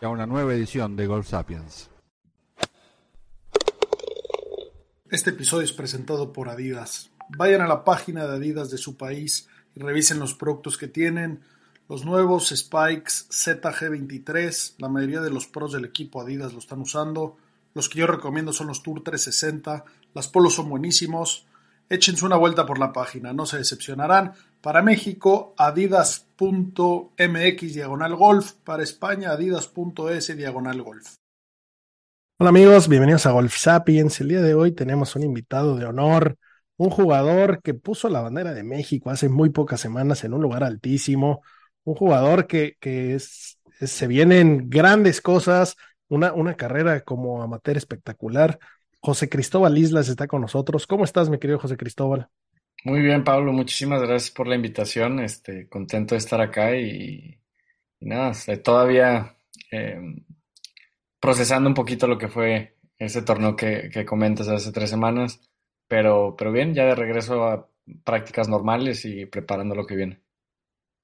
y a una nueva edición de Golf Sapiens. Este episodio es presentado por Adidas. Vayan a la página de Adidas de su país y revisen los productos que tienen. Los nuevos Spikes ZG23, la mayoría de los pros del equipo Adidas lo están usando. Los que yo recomiendo son los Tour 360. Las polos son buenísimos. Échense una vuelta por la página, no se decepcionarán. Para México, adidas.mx diagonal golf. Para España, adidas.es diagonal golf. Hola amigos, bienvenidos a Golf Sapiens. El día de hoy tenemos un invitado de honor, un jugador que puso la bandera de México hace muy pocas semanas en un lugar altísimo, un jugador que, que se vienen grandes cosas, una, una carrera como amateur espectacular. José Cristóbal Islas está con nosotros. ¿Cómo estás, mi querido José Cristóbal? Muy bien, Pablo, muchísimas gracias por la invitación. Este, contento de estar acá y, nada, todavía eh, procesando un poquito lo que fue ese torneo que, que, comentas hace tres semanas, pero, pero bien, ya de regreso a prácticas normales y preparando lo que viene.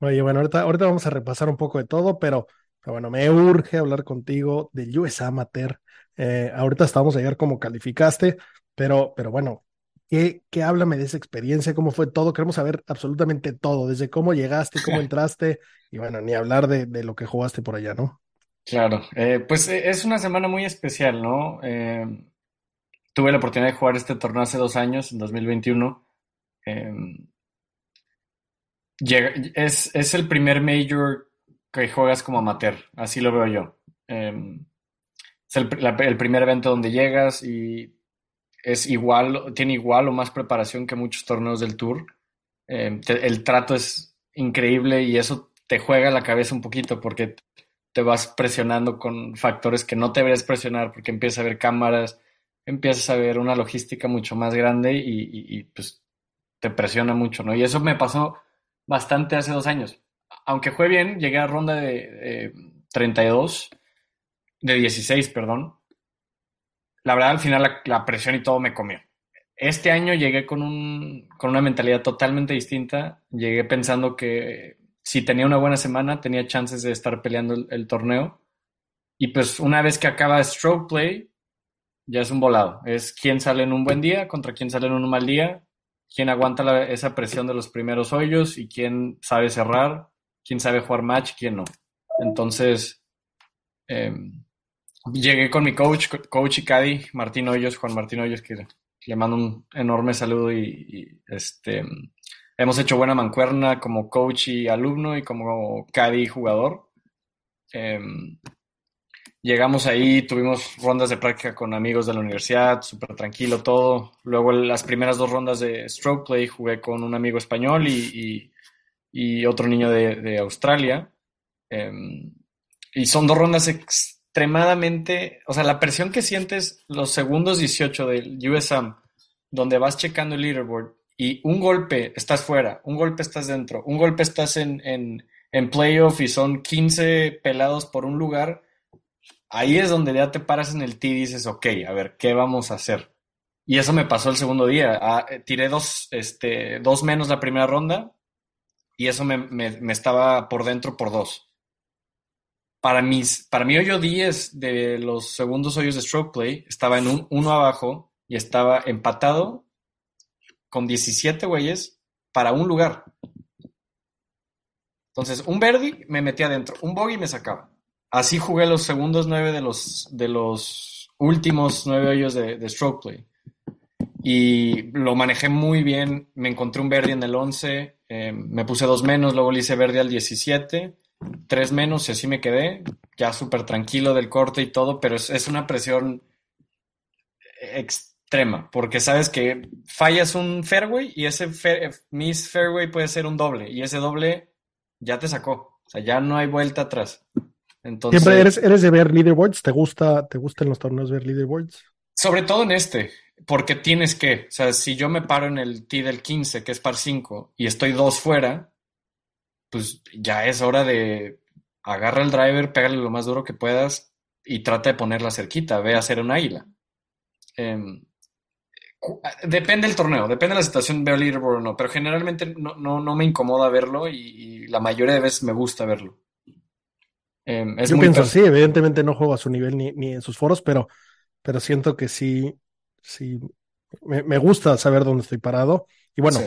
Oye, bueno, ahorita, ahorita vamos a repasar un poco de todo, pero, pero bueno, me urge hablar contigo del US Amateur. Eh, ahorita estamos a ver cómo calificaste, pero, pero bueno, ¿qué, ¿qué háblame de esa experiencia? ¿Cómo fue todo? Queremos saber absolutamente todo, desde cómo llegaste, cómo entraste, y bueno, ni hablar de, de lo que jugaste por allá, ¿no? Claro, eh, pues es una semana muy especial, ¿no? Eh, tuve la oportunidad de jugar este torneo hace dos años, en 2021. Eh, llega, es, es, el primer major que juegas como amateur, así lo veo yo. Eh, es el, la, el, primer evento donde llegas y es igual, tiene igual o más preparación que muchos torneos del tour. Eh, el trato es increíble y eso te juega la cabeza un poquito porque te vas presionando con factores que no te deberías presionar porque empiezas a ver cámaras, empiezas a ver una logística mucho más grande y, pues te presiona mucho, ¿no? Y eso me pasó bastante hace dos años. Aunque fue bien, llegué a ronda de, de 32, de 16, perdón. La verdad, al final la, presión y todo me comió. Este año llegué con, un, con una mentalidad totalmente distinta. Llegué pensando que si tenía una buena semana, tenía chances de estar peleando el, torneo. Y pues una vez que acaba Stroke Play, ya es un volado. Es quién sale en un buen día contra quién sale en un mal día, quién aguanta esa presión de los primeros hoyos y quién sabe cerrar, quién sabe jugar match, quién no. Entonces, eh, llegué con mi coach, coach y caddy, Martín Hoyos, Juan Martín Hoyos, que le mando un enorme saludo y, y este hemos hecho buena mancuerna como coach y alumno y como caddy jugador. Eh, llegamos ahí, tuvimos rondas de práctica con amigos de la universidad, súper tranquilo todo. Luego las primeras dos rondas de stroke play jugué con un amigo español y, y, y otro niño de, de Australia. Eh, y son dos rondas extremadamente, o sea, la presión que sientes los segundos 18 del USAM, donde vas checando el leaderboard y un golpe estás fuera, un golpe estás dentro, un golpe estás en, en, en playoff y son 15 pelados por un lugar, ahí es donde ya te paras en el tee y dices, ok, a ver, ¿qué vamos a hacer? Y eso me pasó el segundo día. Ah, tiré dos, este, dos menos la primera ronda y eso me, me estaba por dentro por dos. Para, mis, para mi hoyo 10 de los segundos hoyos de stroke play estaba en un uno abajo y estaba empatado con 17 güeyes para un lugar. Entonces, un birdie me metía adentro, un bogey me sacaba. Así jugué los segundos nueve de los, de los últimos nueve hoyos de, de stroke play. Y lo manejé muy bien. Me encontré un verde en el 11, eh, me puse dos menos, luego le hice verde al 17, tres menos y así me quedé. Ya súper tranquilo del corte y todo, pero es, es una presión extrema, porque sabes que fallas un fairway y ese fair, miss fairway puede ser un doble y ese doble ya te sacó. O sea, ya no hay vuelta atrás. Entonces, ¿Siempre eres, eres de ver leaderboards? ¿Te gusta, te gustan los torneos ver leaderboards? Sobre todo en este, porque tienes que, o sea, si yo me paro en el T del 15, que es par 5, y estoy dos fuera, pues ya es hora de agarra el driver, pégale lo más duro que puedas y trata de ponerla cerquita, ve a hacer un águila. Em, depende del torneo, depende de la situación, veo leaderboard o no, pero generalmente no, no, no me incomoda verlo y, y, la mayoría de veces me gusta verlo. Eh, Yo pienso así, evidentemente no juego a su nivel ni, ni en sus foros, pero, pero siento que sí, sí, me, me, gusta saber dónde estoy parado. Y bueno, sí.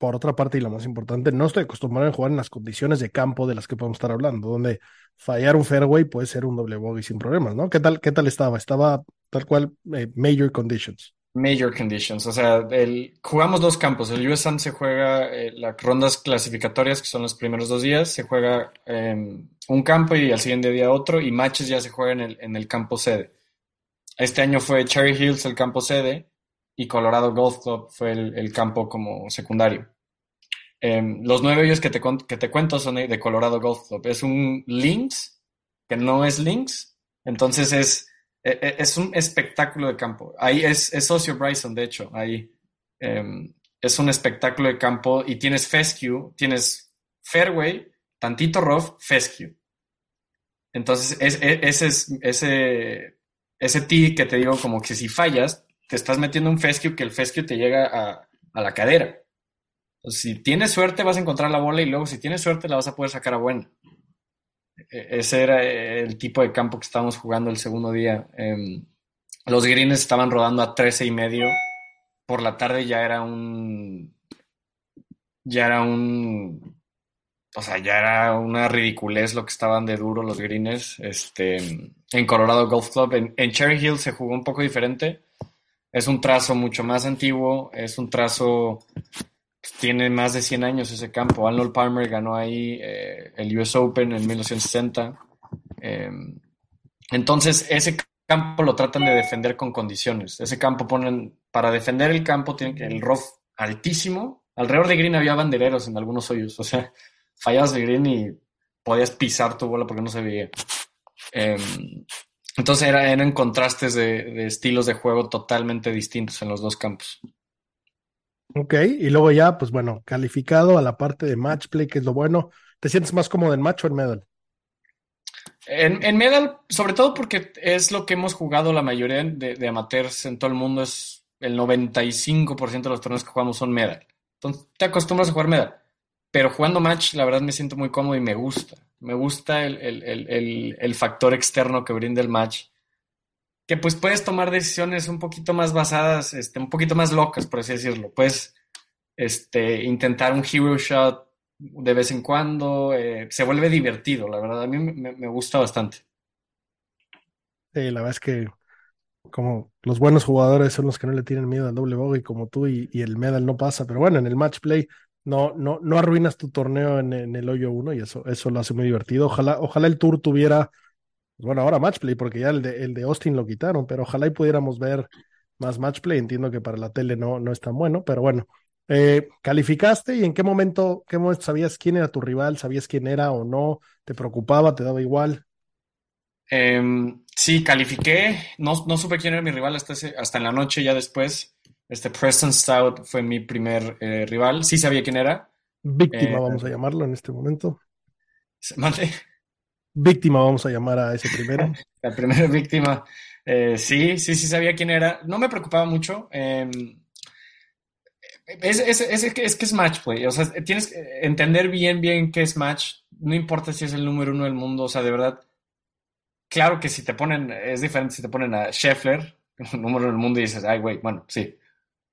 Por otra parte, y lo más importante, no estoy acostumbrado a jugar en las condiciones de campo de las que podemos estar hablando, donde fallar un fairway puede ser un doble bogey sin problemas, ¿no? ¿Qué tal, qué tal estaba? Estaba tal cual eh, major conditions. Major conditions, o sea, el, jugamos dos campos. El US se juega eh, las rondas clasificatorias, que son los primeros dos días, se juega eh, un campo y al siguiente día otro, y matches ya se juega en el, en el campo sede. Este año fue Cherry Hills el campo sede y Colorado Golf Club fue el, el campo como secundario. Eh, los nueve hoyos que te, que te cuento son de Colorado Golf Club. Es un links, que no es links, entonces es es un espectáculo de campo. Ahí es, es socio Bryson, de hecho. Ahí eh, es un espectáculo de campo y tienes fescue, tienes fairway, tantito rough, fescue. Entonces, es, es, ese, ese, ese tee que te digo, como que si fallas, te estás metiendo un fescue que el fescue te llega a, a la cadera. Si tienes suerte, vas a encontrar la bola y luego, si tienes suerte, la vas a poder sacar a buena ese era el tipo de campo que estábamos jugando el segundo día. Eh, los greens estaban rodando a 13 y medio. Por la tarde ya era un. Ya era un. O sea, ya era una ridiculez lo que estaban de duro los greens. Este, en Colorado Golf Club. En Cherry Hill se jugó un poco diferente. Es un trazo mucho más antiguo. Es un trazo tiene más de 100 años ese campo. Arnold Palmer ganó ahí eh, el US Open en 1960. Eh, entonces, ese campo lo tratan de defender con condiciones. Ese campo ponen, para defender el campo, tienen el rough altísimo. Alrededor de green había bandereros en algunos hoyos. O sea, fallabas de green y podías pisar tu bola porque no se veía. Eh, entonces era, eran contrastes de, de estilos de juego totalmente distintos en los dos campos. Ok, y luego ya, pues bueno, calificado a la parte de match play, que es lo bueno. ¿Te sientes más cómodo en match o en medal? En, en medal, sobre todo porque es lo que hemos jugado la mayoría de, de amateurs en todo el mundo, es el 95% de los torneos que jugamos son medal. Entonces te acostumbras a jugar medal. Pero jugando match, la verdad me siento muy cómodo y me gusta. Me gusta el, el, el, el factor externo que brinda el match que pues puedes tomar decisiones un poquito más basadas, este, un poquito más locas, por así decirlo. Puedes este, intentar un hero shot de vez en cuando, eh, se vuelve divertido, la verdad, a mí me, gusta bastante. Sí, la verdad es que como los buenos jugadores son los que no le tienen miedo al doble bogey como tú y, y, el medal no pasa, pero bueno, en el match play no, no, no arruinas tu torneo en, en el hoyo uno y eso, eso lo hace muy divertido. Ojalá, ojalá el tour tuviera bueno, ahora matchplay, porque ya el de, el de Austin lo quitaron, pero ojalá y pudiéramos ver más matchplay. Entiendo que para la tele no, no es tan bueno, pero bueno. Eh, ¿Calificaste y en qué momento, qué momento sabías quién era tu rival? ¿Sabías quién era o no? ¿Te preocupaba? ¿Te daba igual? Eh, sí, califiqué. No, no supe quién era mi rival hasta, ese, hasta en la noche, ya después. Este Preston Stout fue mi primer eh, rival. Sí sabía quién era. Víctima, vamos a llamarlo en este momento. ¿Mande? víctima, vamos a llamar a ese primero. La primera víctima. Eh, sí, sí, sí sabía quién era. No me preocupaba mucho. Eh, es, es, es, es, que es match play. O sea, tienes que entender bien, bien qué es match. No importa si es el número uno del mundo. O sea, de verdad. Claro que si te ponen, es diferente si te ponen a Scheffler, número del mundo, y dices, ay, güey, bueno, sí.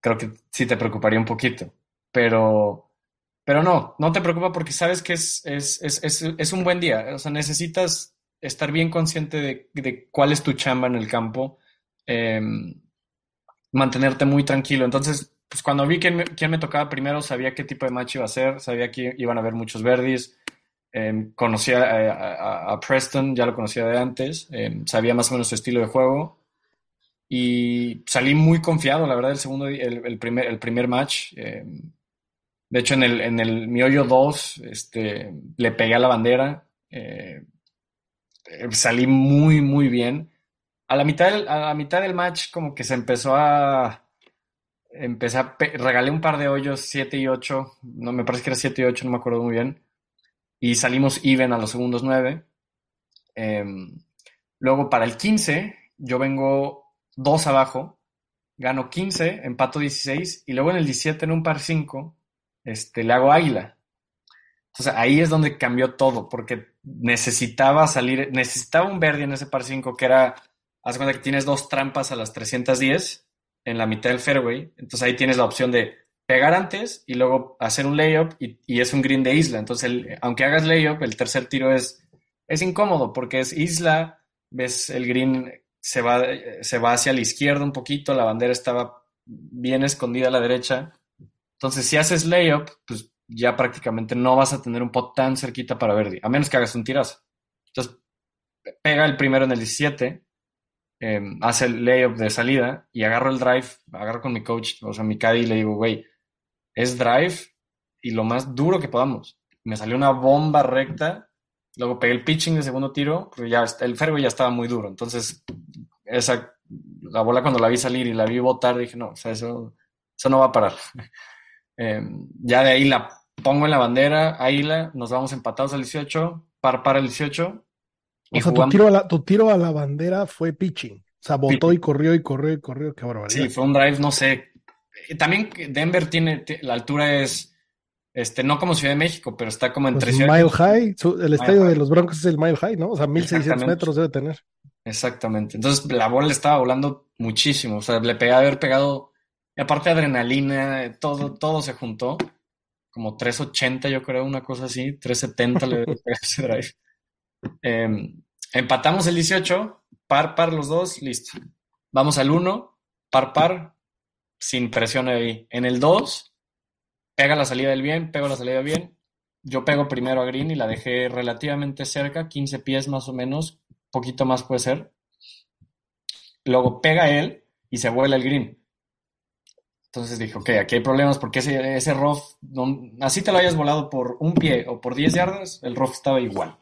Creo que sí te preocuparía un poquito. Pero pero no, no te preocupa porque sabes que es, es, es, es, un buen día. O sea, necesitas estar bien consciente de, de cuál es tu chamba en el campo, eh, mantenerte muy tranquilo. Entonces, pues cuando vi quién me, quién me, tocaba primero, sabía qué tipo de match iba a ser, sabía que iban a haber muchos verdes. Eh, conocía a, a, a, Preston, ya lo conocía de antes, eh, sabía más o menos su estilo de juego y salí muy confiado, la verdad, el segundo, el, primer, el primer match. Eh, de hecho, en el, en el mi hoyo 2 este, le pegué a la bandera. Eh, eh, salí muy, muy bien. A la mitad del, a la mitad del match como que se empezó a... Empecé a... Regalé un par de hoyos, 7 y 8. No, me parece que era 7 y 8, no me acuerdo muy bien. Y salimos even a los segundos 9. Em, luego para el 15, yo vengo 2 abajo. Gano 15, empato 16. Y luego en el 17, en un par 5, este, le hago águila. Entonces ahí es donde cambió todo, porque necesitaba salir, necesitaba un verde en ese par 5 que era, haz cuenta que tienes dos trampas a las 310 en la mitad del fairway, entonces ahí tienes la opción de pegar antes y luego hacer un layup y, y es un green de isla, entonces aunque hagas layup, el tercer tiro es, es incómodo porque es isla, ves el green se va, se va hacia la izquierda un poquito, la bandera estaba bien escondida a la derecha, entonces si haces layup, pues ya prácticamente no vas a tener un pot tan cerquita para Verdi, a menos que hagas un tirazo. Entonces, pega el primero en el 17, em, hace el layup de salida y agarro el drive, agarro con mi coach, o sea, mi caddy y le digo, güey, es drive y lo más duro que podamos. Me salió una bomba recta, luego pegué el pitching de segundo tiro, pero ya el fairway ya estaba muy duro, entonces esa, la bola cuando la vi salir y la vi botar, dije, no, o sea, eso, eso no va a parar. Em, ya de ahí la pongo en la bandera, Águila, nos vamos empatados al 18, par para el 18. Y o sea, tu tiro, a la, tu tiro a la bandera fue pitching. O sea, botó y corrió y corrió y corrió, qué barbaridad. Sí, fue un drive, no sé. También Denver tiene, la altura es, este, no como Ciudad de México, pero está como entre pues Mile High, el estadio de los Broncos es el Mile High, ¿no? O sea, 1600 metros debe tener. Exactamente. Entonces la bola estaba volando muchísimo. O sea, le pegaba haber pegado, y aparte adrenalina, todo, todo se juntó como 380, yo creo, una cosa así, 370 le ese drive. Em, empatamos el 18, par, par los dos, listo. Vamos al 1, par, par, sin presión ahí. En el 2, pega la salida del bien, pego la salida bien. Yo pego primero a Green y la dejé relativamente cerca, 15 pies más o menos, poquito más puede ser. Luego pega él y se vuela el Green. Entonces dije, ok, aquí hay problemas porque ese, ese rough, así te lo hayas volado por un pie o por 10 yardas, el rough estaba igual.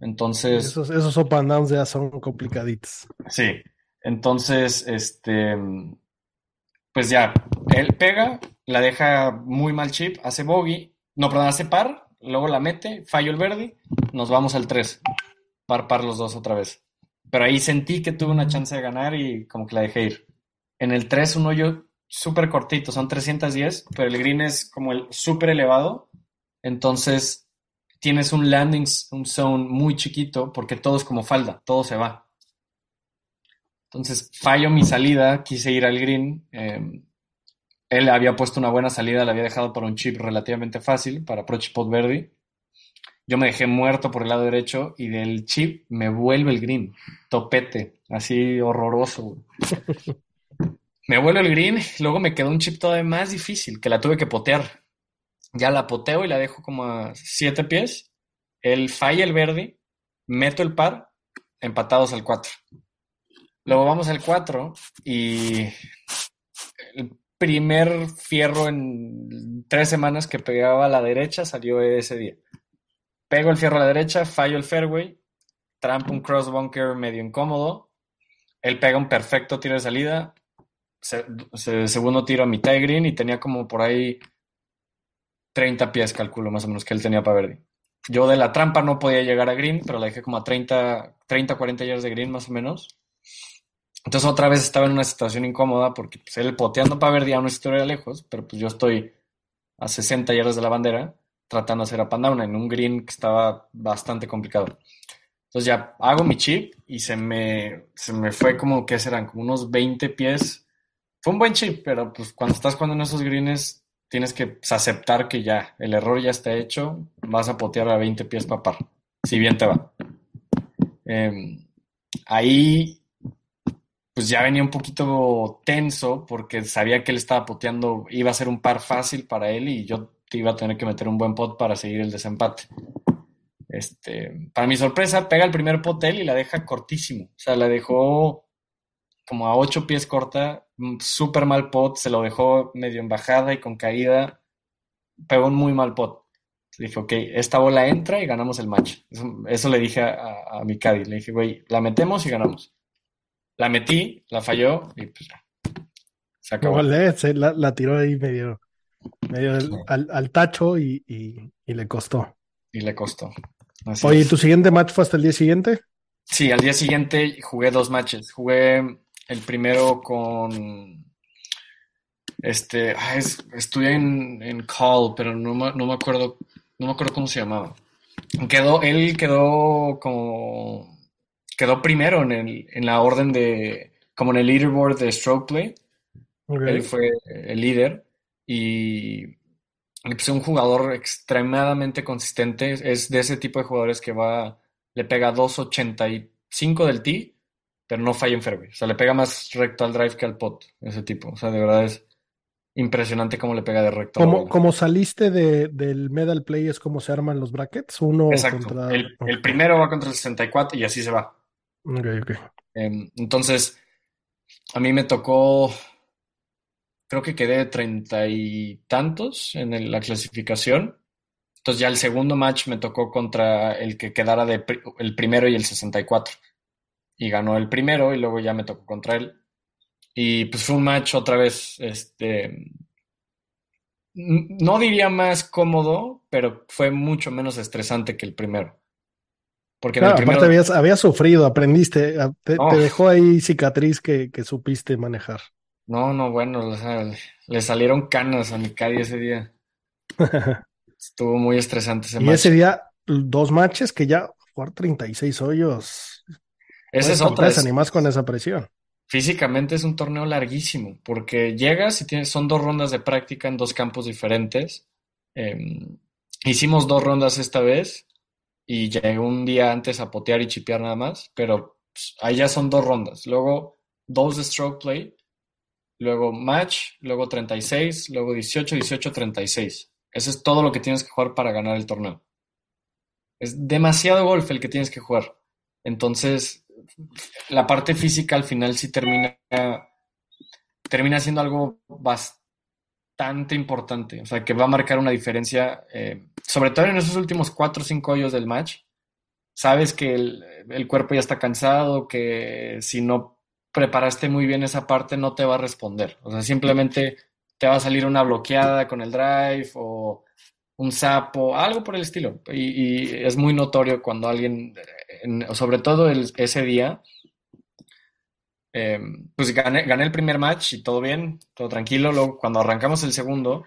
Entonces. Esos, esos up and downs ya son complicaditos. Sí. Entonces, este. Pues ya, él pega, la deja muy mal chip, hace bogey, no, perdón, hace par, luego la mete, fallo el verde, nos vamos al 3. Par, par los dos otra vez. Pero ahí sentí que tuve una chance de ganar y como que la dejé ir. En el 3, un hoyo súper cortito, son 310, pero el green es como el súper elevado. Entonces tienes un landing un zone muy chiquito porque todo es como falda, todo se va. Entonces fallo mi salida, quise ir al green. Em, él había puesto una buena salida, la había dejado por un chip relativamente fácil para approach pot verde. Yo me dejé muerto por el lado derecho y del chip me vuelve el green, topete, así horroroso. Me vuelo el green, luego me quedó un chip todavía más difícil, que la tuve que potear. Ya la poteo y la dejo como a siete pies. Él falla el verde, meto el par, empatados al 4. Luego vamos al 4 y primer fierro en tres semanas que pegaba a la derecha salió ese día. Pego el fierro a la derecha, fallo el fairway, trampo un cross bunker medio incómodo. Él pega un perfecto tiro de salida, segundo tiro a mitad de green y tenía como por ahí 30 pies, calculo más o menos, que él tenía para verde. Yo de la trampa no podía llegar a green, pero la dejé como a 30, 30 40 yardas de green más o menos. Entonces otra vez estaba en una situación incómoda porque pues, él poteando para verde a una historia lejos, pero pues yo estoy a 60 yardas de la bandera tratando de hacer a Pandauna en un green que estaba bastante complicado. Entonces ya hago mi chip y se me, se me fue como, ¿qué serán? Como unos 20 pies fue un buen chip, pero pues cuando estás jugando en esos greens tienes que pues, aceptar que ya el error ya está hecho, vas a potear a 20 pies para par, si bien te va. Em, ahí pues ya venía un poquito tenso porque sabía que él estaba poteando, iba a ser un par fácil para él y yo iba a tener que meter un buen pot para seguir el desempate. Este, para mi sorpresa, pega el primer pot él y la deja cortísimo. O sea, la dejó como a ocho pies corta, súper mal pot, se lo dejó medio en bajada y con caída, pegó un muy mal pot. dije, ok, esta bola entra y ganamos el match. Eso, le dije a, mi caddy. Le dije, güey, la metemos y ganamos. La metí, la falló y pues. Se acabó. la, tiró ahí medio, medio al, tacho y, le costó. Y le costó. Oye, ¿tu siguiente match fue hasta el día siguiente? Sí, al día siguiente jugué dos matches. Jugué el primero con este, estuve en, en, Call, pero no me, no me acuerdo, no me acuerdo cómo se llamaba. Quedó, él quedó como, quedó primero en, el, en la orden de, como en el leaderboard de Stroke Play. Él fue el líder y es un jugador extremadamente consistente. Es de ese tipo de jugadores que va, le pega 2.85 del tee, pero no falla en fairway. O sea, le pega más recto al drive que al pot, ese tipo. O sea, de verdad es impresionante cómo le pega de recto. Como, como saliste de, del medal play es como se arman los brackets, uno contra... El, el, primero va contra el 64 y así se va. Ok, ok. Em, entonces, a mí me tocó, creo que quedé treinta y tantos en la clasificación. Entonces ya el segundo match me tocó contra el que quedara de el primero y el 64. Y ganó el primero y luego ya me tocó contra él. Y pues fue un match otra vez, este, no diría más cómodo, pero fue mucho menos estresante que el primero. Porque claro, aparte habías, habías, sufrido, aprendiste, te, dejó ahí cicatriz que, que, supiste manejar. No, no, bueno, le salieron canas a mi calle ese día. Estuvo muy estresante ese y ese día, dos matches que ya jugar 36 hoyos. Ese es otra. Te animás con esa presión físicamente es un torneo larguísimo, porque llegas y tienes, son dos rondas de práctica en dos campos diferentes. Em, hicimos dos rondas esta vez y llegué un día antes a potear y chipear nada más, pero pues, ahí ya son dos rondas. Luego dos de stroke play, luego match, luego 36, luego 18, 18, 36. Eso es todo lo que tienes que jugar para ganar el torneo. Es demasiado golf el que tienes que jugar. Entonces, la parte física al final sí termina, termina siendo algo bastante importante, o sea, que va a marcar una diferencia, eh, sobre todo en esos últimos cuatro o cinco hoyos del match. Sabes que el, cuerpo ya está cansado, que si no preparaste muy bien esa parte no te va a responder. O sea, simplemente te va a salir una bloqueada con el drive o un sapo, algo por el estilo. Y, es muy notorio cuando alguien, sobre todo ese día, em, pues gané, el primer match y todo bien, todo tranquilo. Luego, cuando arrancamos el segundo,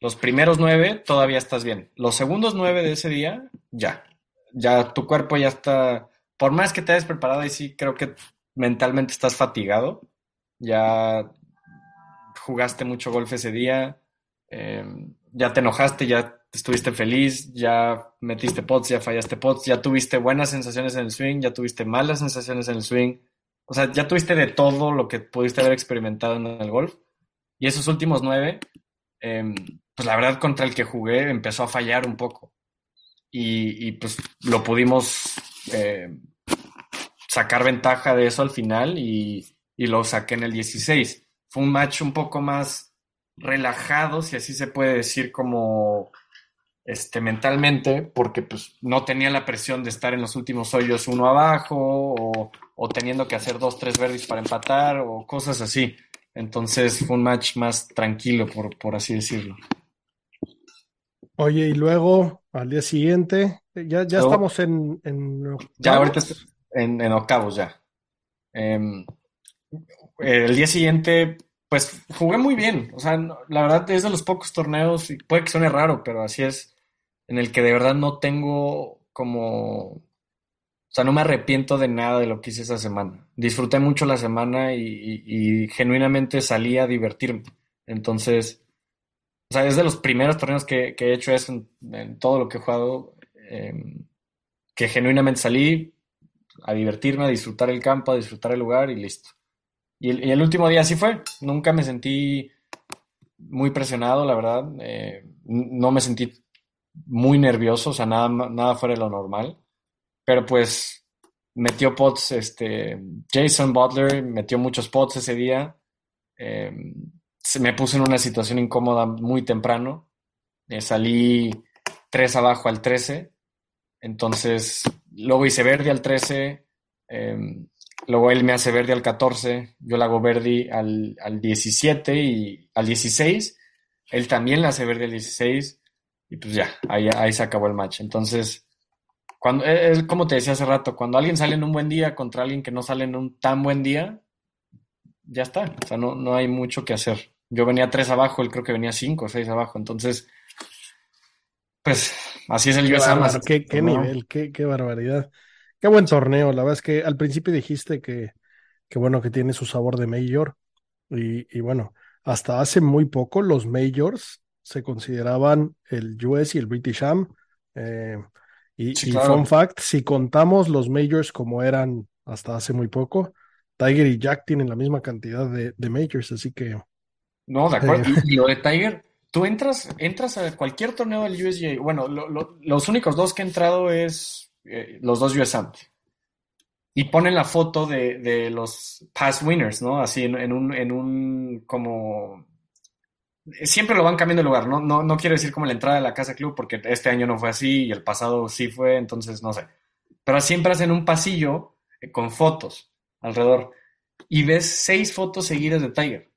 los primeros nueve todavía estás bien. Los segundos nueve de ese día, ya. Ya tu cuerpo ya está. Por más que te hayas preparado, y sí creo que mentalmente estás fatigado. Ya jugaste mucho golf ese día. Em, ya te enojaste, ya estuviste feliz, ya metiste pots, ya fallaste pots, ya tuviste buenas sensaciones en el swing, ya tuviste malas sensaciones en el swing. O sea, ya tuviste de todo lo que pudiste haber experimentado en el golf. Y esos últimos nueve, em, pues la verdad contra el que jugué empezó a fallar un poco. Y, pues lo pudimos em, sacar ventaja de eso al final y, y lo saqué en el 16. Fue un match un poco más relajado, si así se puede decir, como este, mentalmente, porque pues no tenía la presión de estar en los últimos hoyos uno abajo o, teniendo que hacer dos, tres verdes para empatar o cosas así. Entonces fue un match más tranquilo, por, por así decirlo. Oye, y luego al día siguiente, ya, ya estamos en, en Ya ahorita en, en octavos ya. Em, el día siguiente pues jugué muy bien. O sea, la verdad es de los pocos torneos, y puede que suene raro, pero así es, en el que de verdad no tengo como... O sea, no me arrepiento de nada de lo que hice esa semana. Disfruté mucho la semana y, genuinamente salí a divertirme. Entonces, o sea, es de los primeros torneos que, he hecho eso en, todo lo que he jugado, em, que genuinamente salí a divertirme, a disfrutar el campo, a disfrutar el lugar y listo. Y el, último día así fue. Nunca me sentí muy presionado, la verdad. Eh, no me sentí muy nervioso, o sea, nada, nada fuera de lo normal. Pero pues metió pots, este, Jason Butler metió muchos pots ese día. Eh, se me puse en una situación incómoda muy temprano. Eh, salí 3 abajo al 13. Entonces, luego hice verde al 13. Em, luego él me hace verde al 14. Yo le hago verde al, al 17 y al 16. Él también le hace verde al 16. Y pues ya, ahí, ahí se acabó el match. Entonces, cuando, eh, es como te decía hace rato, cuando alguien sale en un buen día contra alguien que no sale en un tan buen día, ya está. O sea, no, no hay mucho que hacer. Yo venía tres abajo, él creo que venía cinco o seis abajo. Entonces, pues así es el Qué, US Amas. qué, qué ¿no? nivel, qué, qué barbaridad. Qué buen torneo. La verdad es que al principio dijiste que, que bueno, que tiene su sabor de Major. Y, y bueno, hasta hace muy poco los Majors se consideraban el US y el British Am. Eh, y, Sí, y claro. fun fact, si contamos los Majors como eran hasta hace muy poco, Tiger y Jack tienen la misma cantidad de, de Majors, así que No, de acuerdo. Eh. Y, lo de Tiger, tú entras, entras a cualquier torneo del USGA. Bueno, lo- lo- los únicos dos que he entrado es eh, los dos US. Y ponen la foto de, de los past winners, ¿no? Así en, en un, en un como siempre lo van cambiando de lugar, ¿no? No, no quiero decir como la entrada de la casa club, porque este año no fue así y el pasado sí fue, entonces no sé. Pero siempre hacen un pasillo eh, con fotos alrededor y ves seis fotos seguidas de Tiger.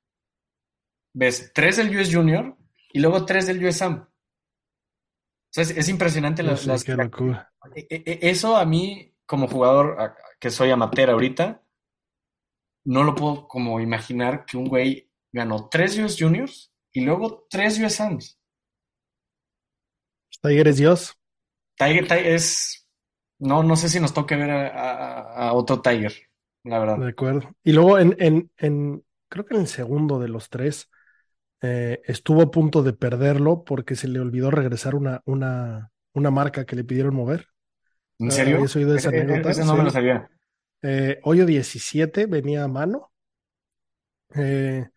Ves tres del US Junior y luego tres del US Am. O sea, es, es impresionante las, las- qué locura. e- e- Eso a mí, como jugador que soy amateur ahorita, no lo puedo como imaginar que un güey ganó tres US Juniors y luego tres US Ams. Tiger es Dios. Tiger, Tiger es. No, no sé si nos toque ver a, a- a otro Tiger, la De verdad. acuerdo. Y luego en, en, en, creo que en el segundo de los tres, eh, estuvo a punto de perderlo porque se le olvidó regresar una, una, una marca que le pidieron mover. ¿En Ah, serio? ¿habías oído esa Ese- anécdota? ese no me lo sabía. Eh, hoyo 17 venía a mano eh,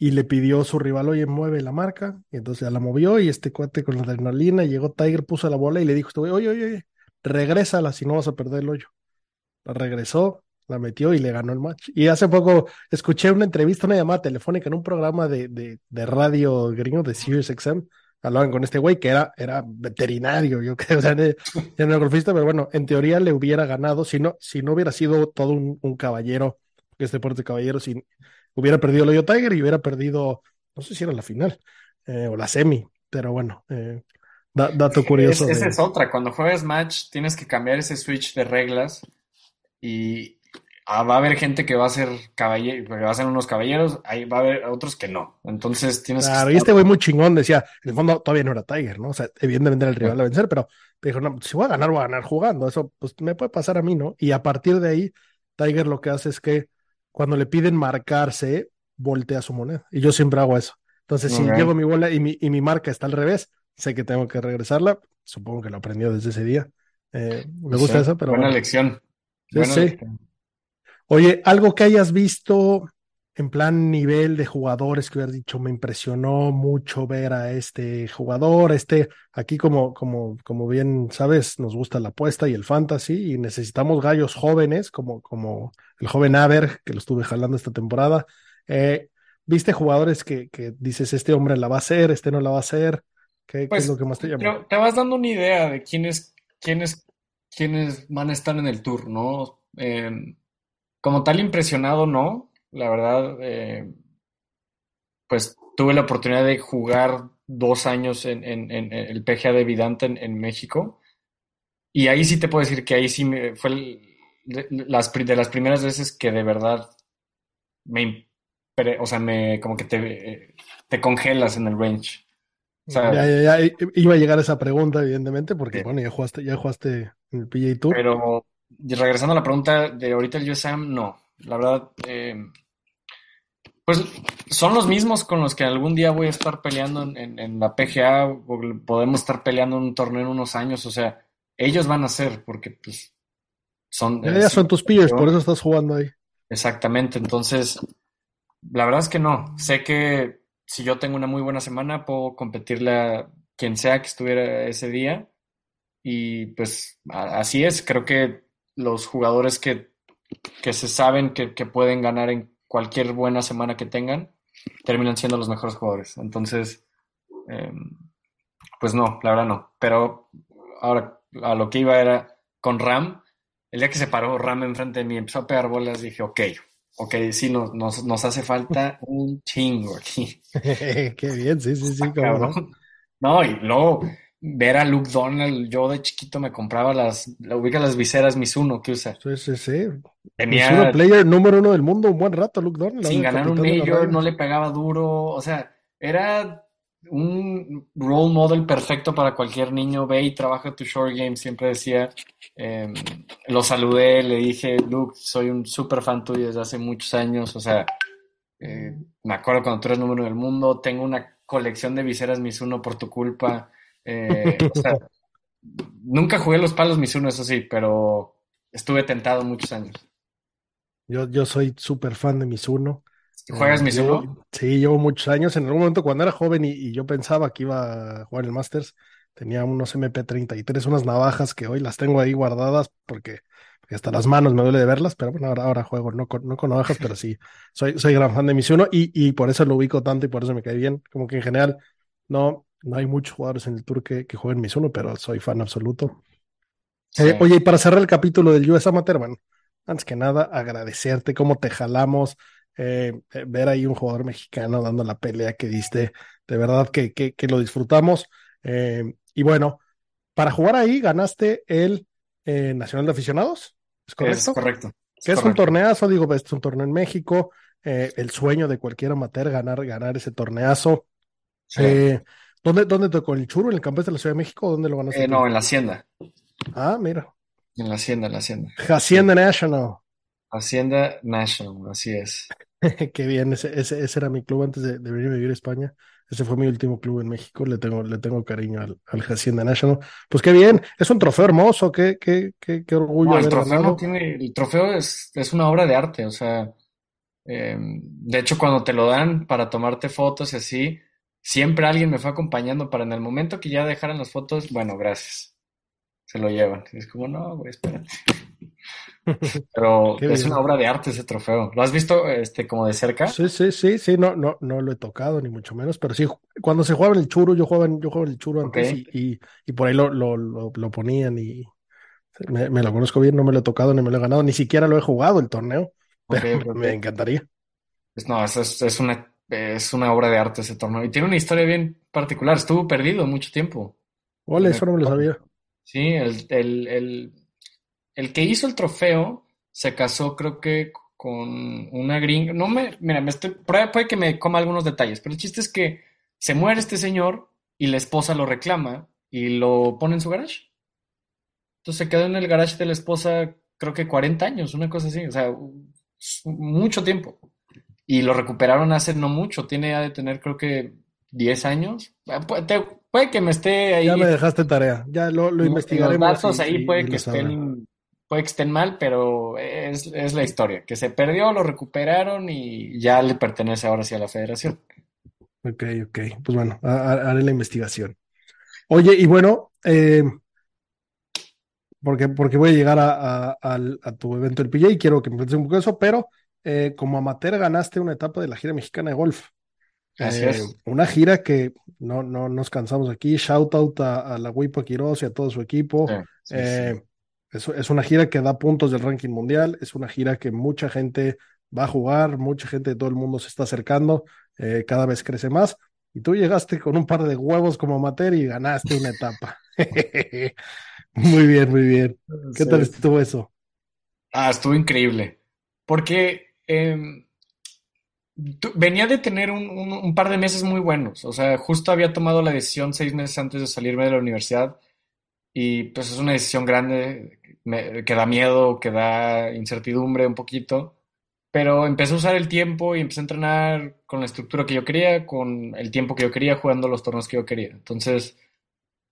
y le pidió a su rival, oye, mueve la marca. Y entonces ya la movió y este cuate con la adrenalina llegó Tiger, puso la bola y le dijo, oye, oye, oye, regrésala si no vas a perder el hoyo. La regresó, la metió y le ganó el match. Y hace poco escuché una entrevista, una llamada telefónica en un programa de, de, de radio gringo de Sirius XM. Hablaban con este güey que era, era veterinario, yo creo, o sea, era golfista, pero bueno, en teoría le hubiera ganado si no, si no hubiera sido todo un caballero, que este deporte de caballero, si hubiera perdido el hoyo Tiger y hubiera perdido, no sé si era la final eh, o la semi, pero bueno, eh, da- dato curioso. Es- esa es otra. Cuando juegas match, tienes que cambiar ese switch de reglas y ah, va a haber gente que va a ser caballero, que va a ser unos caballeros, ahí va a haber otros que no. Entonces tienes que Claro, y este güey muy chingón decía, en el fondo todavía no era Tiger, ¿no? O sea, evidentemente era el rival a vencer, pero dijo, no, si voy a ganar, voy a ganar jugando. Eso pues me puede pasar a mí, ¿no? Y a partir de ahí, Tiger lo que hace es que cuando le piden marcarse, voltea su moneda. Y yo siempre hago eso. Entonces, si llevo mi bola y mi, y mi marca está al revés, sé que tengo que regresarla. Supongo que lo aprendió desde ese día. Eh, me gusta Sí, eso, pero Buena bueno. lección. Sí, Buena sí. lección. Oye, algo que hayas visto en plan nivel de jugadores que hubieras dicho, me impresionó mucho ver a este jugador, este, aquí como, como, como bien sabes, nos gusta la apuesta y el fantasy y necesitamos gallos jóvenes como, como el joven Aber, que lo estuve jalando esta temporada. Eh, ¿viste jugadores que, que dices, este hombre la va a hacer, este no la va a hacer? ¿Qué, qué Pues, es lo que más te? Pero te vas dando una idea de quiénes, quiénes, quiénes van a estar en el tour, ¿no? Eh, como tal impresionado, no. La verdad, eh, pues tuve la oportunidad de jugar dos años en, en- en el PGA de Vidanta en, en México. Y ahí sí te puedo decir que ahí sí me, fue el- de, las, de las primeras veces que de verdad me, o sea, me, como que te, te congelas en el range. O sea, Ya, ya, ya, iba a llegar esa pregunta, evidentemente, porque Sí. bueno, ya jugaste, ya jugaste en el PGA Tour. Pero regresando a la pregunta de ahorita el USAM, no. La verdad, eh, pues son los mismos con los que algún día voy a estar peleando en, en- en la PGA, o podemos estar peleando en un torneo en unos años, o sea, ellos van a ser, porque pues son... Ya, eh, ya son tus peers, por eso estás jugando ahí. Exactamente, entonces, la verdad es que no. Sé que si yo tengo una muy buena semana, puedo competirle a quien sea que estuviera ese día. Y pues así es, creo que los jugadores que, que se saben que, que pueden ganar en cualquier buena semana que tengan, terminan siendo los mejores jugadores. Entonces, eh, pues no, la verdad no. Pero ahora a lo que iba era con Ram. El día que se paró Ram enfrente de mí, empezó a pegar bolas, dije, ok, ok, sí, nos, nos, nos hace falta un chingo aquí. Qué bien, sí, sí, sí, cabrón. No, y luego ver a Luke Donald, yo de chiquito me compraba las, la ubica las viseras Mizuno que usa. Sí, sí, sí. Tenía Mizuno player número uno del mundo un buen rato, Luke Donald. Sin ganar un major, no le pegaba duro, o sea, era un role model perfecto para cualquier niño. Ve y trabaja tu short game, siempre decía. Em, lo saludé, le dije, Luke, soy un super fan tuyo desde hace muchos años, o sea, eh, me acuerdo cuando tú eres número del mundo, tengo una colección de viseras Mizuno por tu culpa. Eh, nunca jugué los palos Mizuno, eso sí, pero estuve tentado muchos años. Yo, yo soy súper fan de Mizuno. ¿Juegas eh, Mizuno? sí, llevo muchos años. En algún momento, cuando era joven y, yo pensaba que iba a jugar el Masters, tenía unos MP33, unas navajas que hoy las tengo ahí guardadas porque, hasta las manos me duele de verlas, pero bueno, ahora, ahora juego no con, no con navajas, pero sí, soy, soy gran fan de Mizuno y, y por eso lo ubico tanto y por eso me cae bien. Como que en general, no, no hay muchos jugadores en el Tour que, que jueguen Mizuno, pero soy fan absoluto. Eh, oye, y para cerrar el capítulo del US Amateur, bueno, antes que nada, agradecerte cómo te jalamos, eh, eh, ver ahí un jugador mexicano dando la pelea que diste, de verdad que, que, lo disfrutamos. y bueno, para jugar ahí ganaste el Nacional de Aficionados, ¿es correcto? Es correcto. que es un torneazo, digo, es un torneo en México, el sueño de cualquier amateur ganar, ganar ese torneazo. ¿Dónde, dónde tocó? ¿El Churo, en el campus de la Ciudad de México o dónde lo? Eh, no, en la Hacienda. Ah, mira. En la Hacienda, en la Hacienda. Hacienda National. Hacienda National, así es. Qué bien, ese, ese, ese, era mi club antes de, venir a vivir a España. Ese fue mi último club en México. Le tengo, le tengo cariño al, al Hacienda National. Pues qué bien, es un trofeo hermoso, qué, qué, qué, qué orgullo. No, el trofeo no tiene, el trofeo es, es una obra de arte, o sea, eh, de hecho cuando te lo dan para tomarte fotos y así, siempre alguien me fue acompañando para en el momento que ya dejaran las fotos, bueno, gracias. Se lo llevan. es como, no, güey, espérate. Pero es una obra de arte ese trofeo. ¿Lo has visto este como de cerca? Sí, sí, sí, sí, no, no, no lo he tocado, ni mucho menos, pero sí, cuando se jugaba el churo, yo jugaba, yo jugaba el churo antes y, y, por ahí lo, lo, lo, ponían y me, lo conozco bien, no me lo he tocado ni me lo he ganado, ni siquiera lo he jugado el torneo, pero me encantaría. Pues no, es, es una es una obra de arte ese torneo. Y tiene una historia bien particular. Estuvo perdido mucho tiempo. Ole, eso no me lo sabía. Sí, el, el, el, el, que hizo el trofeo se casó, creo que con una gringa. No me. Mira, me estoy, puede que me coma algunos detalles, pero el chiste es que se muere este señor y la esposa lo reclama y lo pone en su garage. Entonces se quedó en el garage de la esposa, creo que 40 años, una cosa así. O sea, mucho tiempo y lo recuperaron hace no mucho, tiene ya de tener creo que 10 años. Puede, que me esté ahí. Ya me dejaste tarea, ya lo, lo investigaremos. Los datos ahí puede, que estén, puede que estén mal, pero es, es, la historia, que se perdió, lo recuperaron y ya le pertenece ahora sí a la federación. Ok, ok, pues bueno, haré la investigación. Oye, y bueno, eh, porque, porque voy a llegar a, a, tu evento del PJ y quiero que me cuentes un poco eso, pero eh, como amateur ganaste una etapa de la gira mexicana de golf. Eh, una gira que no, no nos cansamos aquí. Shout out a, la Wipa Quiroz y a todo su equipo. Eh, es, una gira que da puntos del ranking mundial. Es una gira que mucha gente va a jugar, mucha gente de todo el mundo se está acercando. cada vez crece más. Y tú llegaste con un par de huevos como amateur y ganaste una etapa. muy bien, muy bien. ¿Qué tal estuvo eso? Ah, estuvo increíble. Porque Em, venía de tener un, par de meses muy buenos. O sea, justo había tomado la decisión seis meses antes de salirme de la universidad. Y pues es una decisión grande, que da miedo, que da incertidumbre un poquito. Pero empecé a usar el tiempo y empecé a entrenar con la estructura que yo quería, con el tiempo que yo quería, jugando los torneos que yo quería. Entonces,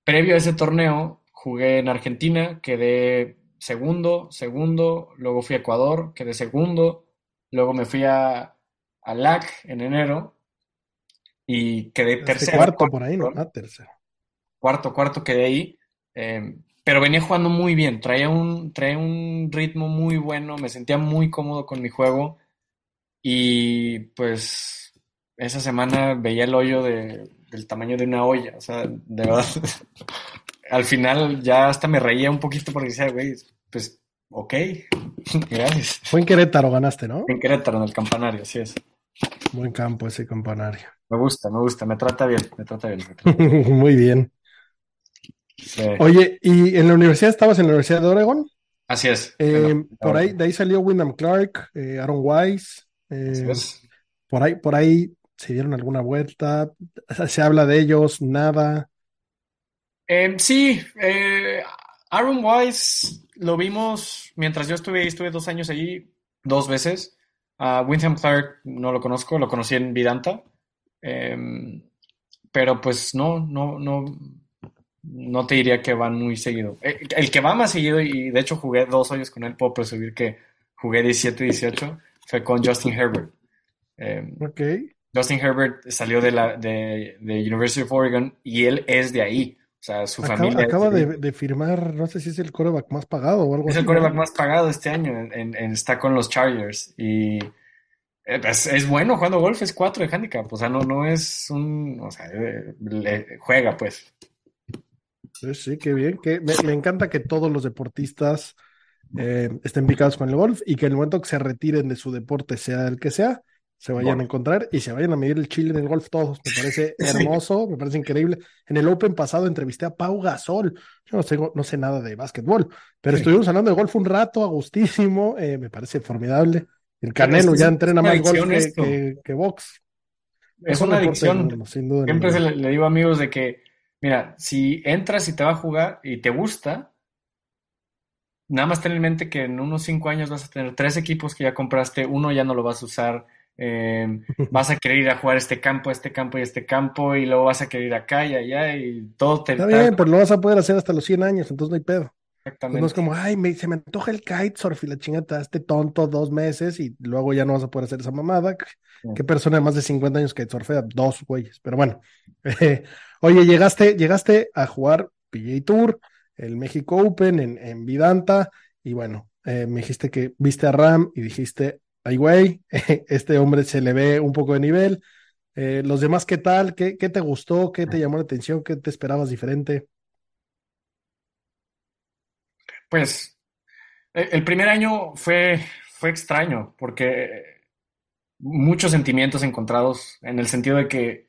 previo a ese torneo, jugué en Argentina, quedé segundo, segundo, luego fui a Ecuador, quedé segundo, Luego me fui a, a LAC en enero y quedé este tercero. Cuarto por ahí, ¿no? Ah, tercero. Cuarto, cuarto quedé ahí. Em, pero venía jugando muy bien, traía un, traía un ritmo muy bueno, me sentía muy cómodo con mi juego y pues esa semana veía el hoyo de del tamaño de una olla. O sea, de verdad. Al final ya hasta me reía un poquito porque decía, güey, pues, ok, gracias. Fue en Querétaro, ganaste, ¿no? En Querétaro, en el campanario, así es. Buen campo ese campanario. Me gusta, me gusta, me trata bien, me trata bien. Muy bien. Oye, ¿y en la universidad estabas en la Universidad de Oregon? Así es. Eh, por ahí, de ahí salió Wyndham Clark, eh, Aaron Wise. Eh, por ahí, por ahí se dieron alguna vuelta. Se habla de ellos, nada. sí, Aaron Wise lo vimos mientras yo estuve ahí, estuve dos años allí, dos veces. A Wyndham Clark no lo conozco, lo conocí en Vidanta. Em, pero pues no, no, no, no te diría que van muy seguido. Eh, el, que va más seguido, y de hecho jugué dos años con él, puedo presumir que jugué 17-18, fue con Justin Herbert. Ok. Justin Herbert salió de la de, University of Oregon y él es de ahí. O sea, su familia. Acaba de, firmar, no sé si es el coreback más pagado o algo así. Es el coreback más pagado este año. está con los Chargers. Y eh, pues, es, bueno jugando golf, es 4 de handicap. O sea, no, no es un. O sea, eh, juega, pues. Sí, qué bien. Que me, encanta que todos los deportistas eh, estén picados con el golf y que en el momento que se retiren de su deporte, sea el que sea, se vayan a encontrar y se vayan a medir el chile en el golf todos. Me parece hermoso, me parece increíble. En el Open pasado entrevisté a Pau Gasol. Yo no sé, no sé nada de básquetbol, pero estuvimos hablando de golf un rato, agustísimo. Eh, me parece formidable. El Canelo ya entrena más golf que, box. Es, una adicción. Siempre le digo a amigos de que Mira, si entras y te va a jugar y te gusta, nada más ten en mente que en unos cinco años vas a tener tres equipos que ya compraste, uno ya no lo vas a usar, em, vas a querer ir a jugar este campo, este campo y este campo, y luego vas a querer ir acá y allá, y todo te... Está bien, pero lo vas a poder hacer hasta los 100 años, entonces no hay pedo. Exactamente. no es como, ay, me, se me antoja el kitesurf y la chingata, este tonto dos meses y luego ya no vas a poder hacer esa mamada. ¿Qué persona de más de 50 años kitesurfea? Dos güeyes, pero bueno. Oye, llegaste, llegaste a jugar PJ Tour, el México Open en, en Vidanta, y bueno, eh, me dijiste que viste a Ram y dijiste, ay güey, este hombre se le ve un poco de nivel. Eh, los demás, ¿qué tal? ¿Qué, ¿Qué te gustó? ¿Qué te llamó la atención? ¿Qué te esperabas diferente? Pues e, el primer año fue, fue extraño porque muchos sentimientos encontrados en el sentido de que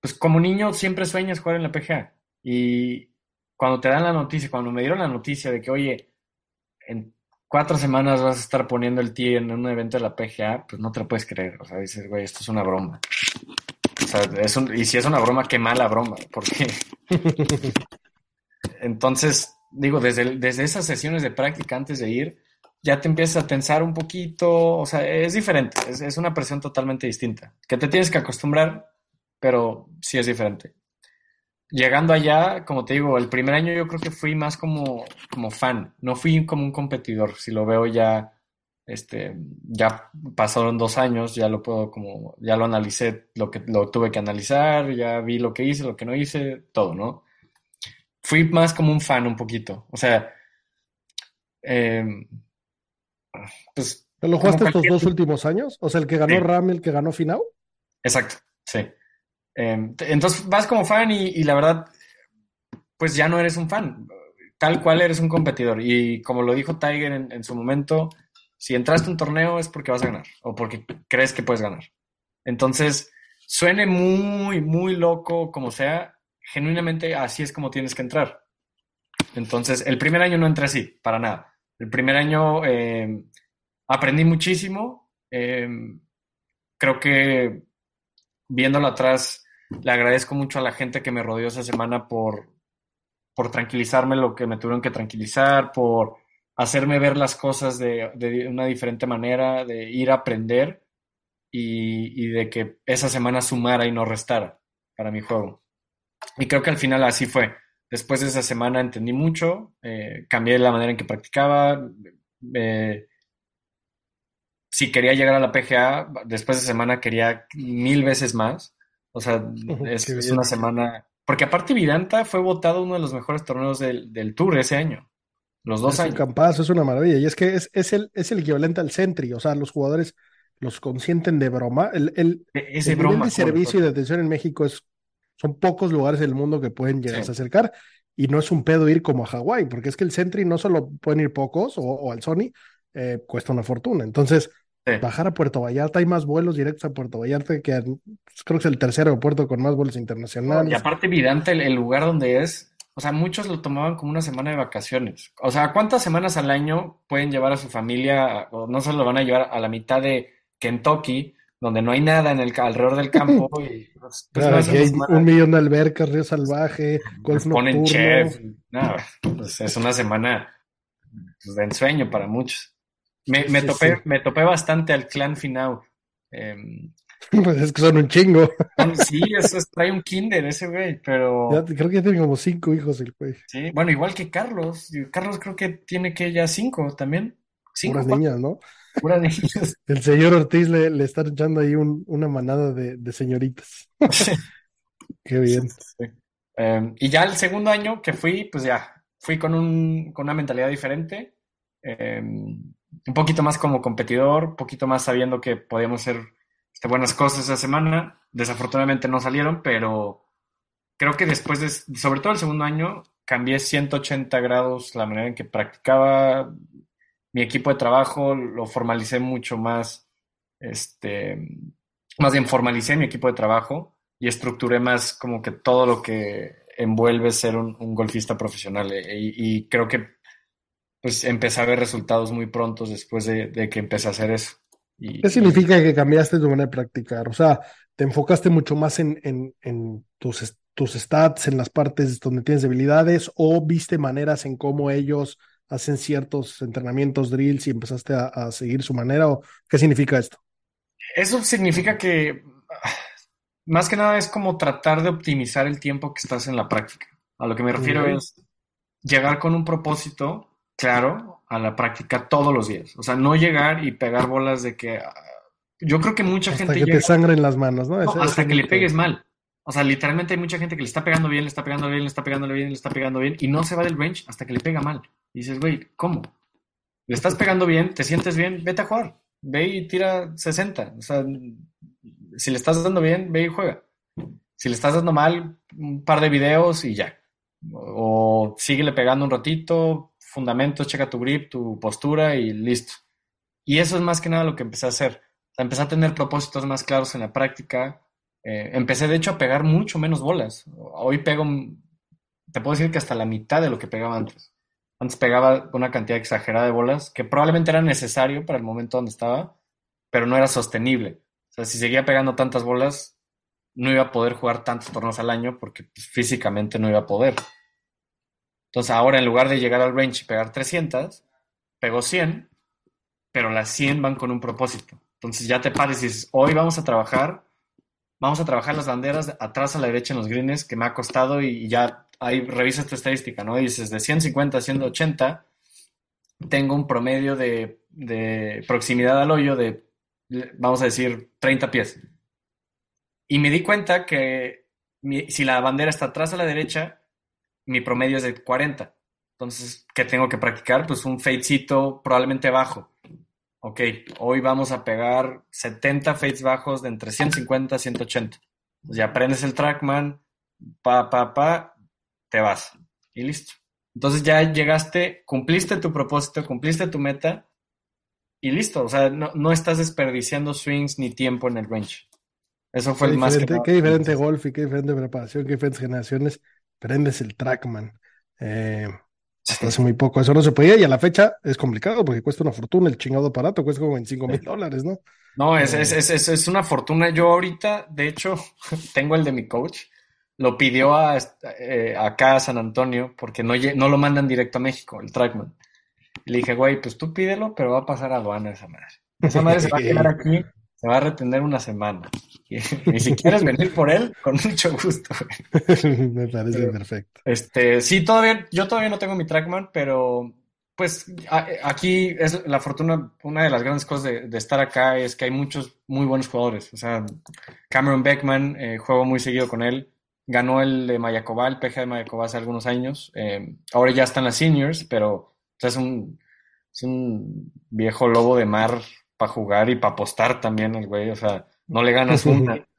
pues como niño siempre sueñas jugar en la PGA. Y cuando te dan la noticia, cuando me dieron la noticia de que, oye, en cuatro semanas vas a estar poniendo el tee en un evento de la PGA, pues no te lo puedes creer. O sea, dices, güey, esto es una broma. O sea, es y si es una broma, qué mala broma. Porque. Entonces, digo, desde, desde esas sesiones de práctica antes de ir, ya te empiezas a tensar un poquito. O sea, es diferente. Es, es una presión totalmente distinta. Que te tienes que acostumbrar pero sí es diferente. Llegando allá, como te digo, el primer año yo creo que fui más como, como fan, no fui como un competidor. Si lo veo ya, este, ya pasaron dos años, ya lo puedo como, ya lo analicé, lo que lo tuve que analizar, ya vi lo que hice, lo que no hice, todo, ¿no? Fui más como un fan un poquito, o sea, eh, pues... ¿Lo jugaste estos dos últimos años? O sea, el que ganó Ram, el que ganó Final. Exacto, sí. Em, entonces vas como fan y, la verdad, pues ya no eres un fan, tal cual eres un competidor. Y como lo dijo Tiger en, su momento, si entraste a un torneo es porque vas a ganar o porque crees que puedes ganar. Entonces, suene muy, muy loco como sea, genuinamente así es como tienes que entrar. Entonces, el primer año no entré así, para nada. El primer año em, aprendí muchísimo. Em, creo que viéndolo atrás, le agradezco mucho a la gente que me rodeó esa semana por, por tranquilizarme lo que me tuvieron que tranquilizar, por hacerme ver las cosas de, una diferente manera, de ir a aprender y, de que esa semana sumara y no restara para mi juego. Y creo que al final así fue. Después de esa semana entendí mucho, eh, cambié la manera en que practicaba. Eh, si quería llegar a la PGA, después de semana quería mil veces más. O sea, es, una semana. Porque aparte, Vidanta fue votado uno de los mejores torneos del, del Tour ese año. Los dos es años. Un campazo, es una maravilla. Y es que es, es, el, es el equivalente al Sentry. O sea, los jugadores los consienten de broma. El, el, e, Ese broma, de servicio y de atención en México es son pocos lugares del mundo que pueden llegar a acercar. Y no es un pedo ir como a Hawái, porque es que el Sentry no solo pueden ir pocos o, al Sony, eh, cuesta una fortuna. Entonces, bajar a Puerto Vallarta, hay más vuelos directos a Puerto Vallarta que pues, creo que es el tercer aeropuerto con más vuelos internacionales. Y aparte, Vidante, el, lugar donde es, o sea, muchos lo tomaban como una semana de vacaciones. O sea, ¿cuántas semanas al año pueden llevar a su familia, o no se lo van a llevar a la mitad de Kentucky, donde no hay nada en el alrededor del campo? Y, pues, pues hay un millón de albercas, río salvaje, golf ponen chef. pues es una semana de ensueño para muchos. Me, me topé, me topé bastante al clan Finau. Em, pues es que son un chingo. Sí, eso trae un kinder ese güey, pero... creo que ya tiene como cinco hijos el güey. Sí, bueno, igual que Carlos. Carlos creo que tiene que ya cinco también. Cinco, Puras niñas, ¿no? El señor Ortiz le, le está echando ahí un, una manada de, de señoritas. Qué bien. Em, y ya el segundo año que fui, pues ya, fui con, un, con una mentalidad diferente. Eh, un poquito más como competidor, un poquito más sabiendo que podíamos hacer este, buenas cosas esa semana. Desafortunadamente no salieron, pero creo que después de, sobre todo el segundo año, cambié 180 grados la manera en que practicaba mi equipo de trabajo, lo formalicé mucho más, este, más bien formalicé mi equipo de trabajo y estructuré más como que todo lo que envuelve ser un, golfista profesional. E, y creo que pues empecé a ver resultados muy prontos después de, que empecé a hacer eso. ¿Qué significa que cambiaste tu manera de practicar? O sea, te enfocaste mucho más en, en, tus, tus stats, en las partes donde tienes debilidades, o viste maneras en cómo ellos hacen ciertos entrenamientos, drills y empezaste a, seguir su manera? ¿O qué significa esto? Eso significa que más que nada es como tratar de optimizar el tiempo que estás en la práctica. A lo que me refiero es llegar con un propósito claro a la práctica todos los días. O sea, no llegar y pegar bolas de que... Ah, yo creo que mucha hasta gente... que te sangren las manos, ¿no? hasta que le pegues mal. O sea, literalmente hay mucha gente que le está pegando bien, le está pegando bien, le está pegando bien, le está pegando bien y no se va del range hasta que le pega mal. Y dices, güey, ¿cómo? Le estás pegando bien, te sientes bien, vete a jugar. Ve y tira 60. O sea, si le estás dando bien, ve y juega. Si le estás dando mal, un par de videos y ya. O síguele pegando un ratito, fundamentos, checa tu grip, tu postura y listo. Y eso es más que nada lo que empecé a hacer. empecé a tener propósitos más claros en la práctica. Eh, empecé, de hecho, a pegar mucho menos bolas. Hoy pego, te puedo decir que hasta la mitad de lo que pegaba antes. Antes pegaba una cantidad exagerada de bolas que probablemente era necesario para el momento donde estaba, pero no era sostenible. O sea, si seguía pegando tantas bolas, no iba a poder jugar tantos torneos al año porque pues, físicamente no iba a poder. Entonces ahora en lugar de llegar al range y pegar 300, pego 100, pero las 100 van con un propósito. Entonces ya te pares y dices, hoy vamos a trabajar, vamos a trabajar las banderas atrás a la derecha en los greens que me ha costado y, ya ahí revisas tu estadística, ¿no? Dices, de 150 a 180, tengo un promedio de, proximidad al hoyo de, vamos a decir, 30 pies. Y me di cuenta que si la bandera está atrás a la derecha, mi promedio es de 40. Entonces, ¿qué tengo que practicar? Pues un fadecito probablemente bajo. Ok, hoy vamos a pegar 70 fades bajos de entre 150 a 180. Pues ya aprendes el trackman, pa, pa, pa, te vas. Y listo. Entonces ya llegaste, cumpliste tu propósito, cumpliste tu meta y listo. O sea, no, estás desperdiciando swings ni tiempo en el range. Eso fue el más que Qué diferente golf y qué diferente preparación, qué diferentes generaciones prendes el trackman. Eh, hace muy poco eso no se podía y a la fecha es complicado porque cuesta una fortuna. El chingado aparato cuesta como 25 mil dólares, ¿no? No, es, es, eh, es, es, una fortuna. Yo ahorita, de hecho, tengo el de mi coach. Lo pidió a, eh, acá a San Antonio porque no, no lo mandan directo a México, el trackman. le dije, güey, pues tú pídelo, pero va a pasar a aduana esa madre. Esa madre se va a quedar aquí se va a retener una semana. Y, si quieres venir por él, con mucho gusto. Me parece perfecto. Este, sí, todavía, yo todavía no tengo mi trackman, pero pues aquí es la fortuna, una de las grandes cosas de, estar acá es que hay muchos muy buenos jugadores. O sea, Cameron Beckman, eh, juego muy seguido con él. Ganó el de Mayacobá, el PGA de Mayacobá hace algunos años. Eh, ahora ya están las seniors, pero es, un, es un viejo lobo de mar para jugar y para apostar también el güey, o sea, no le ganas una.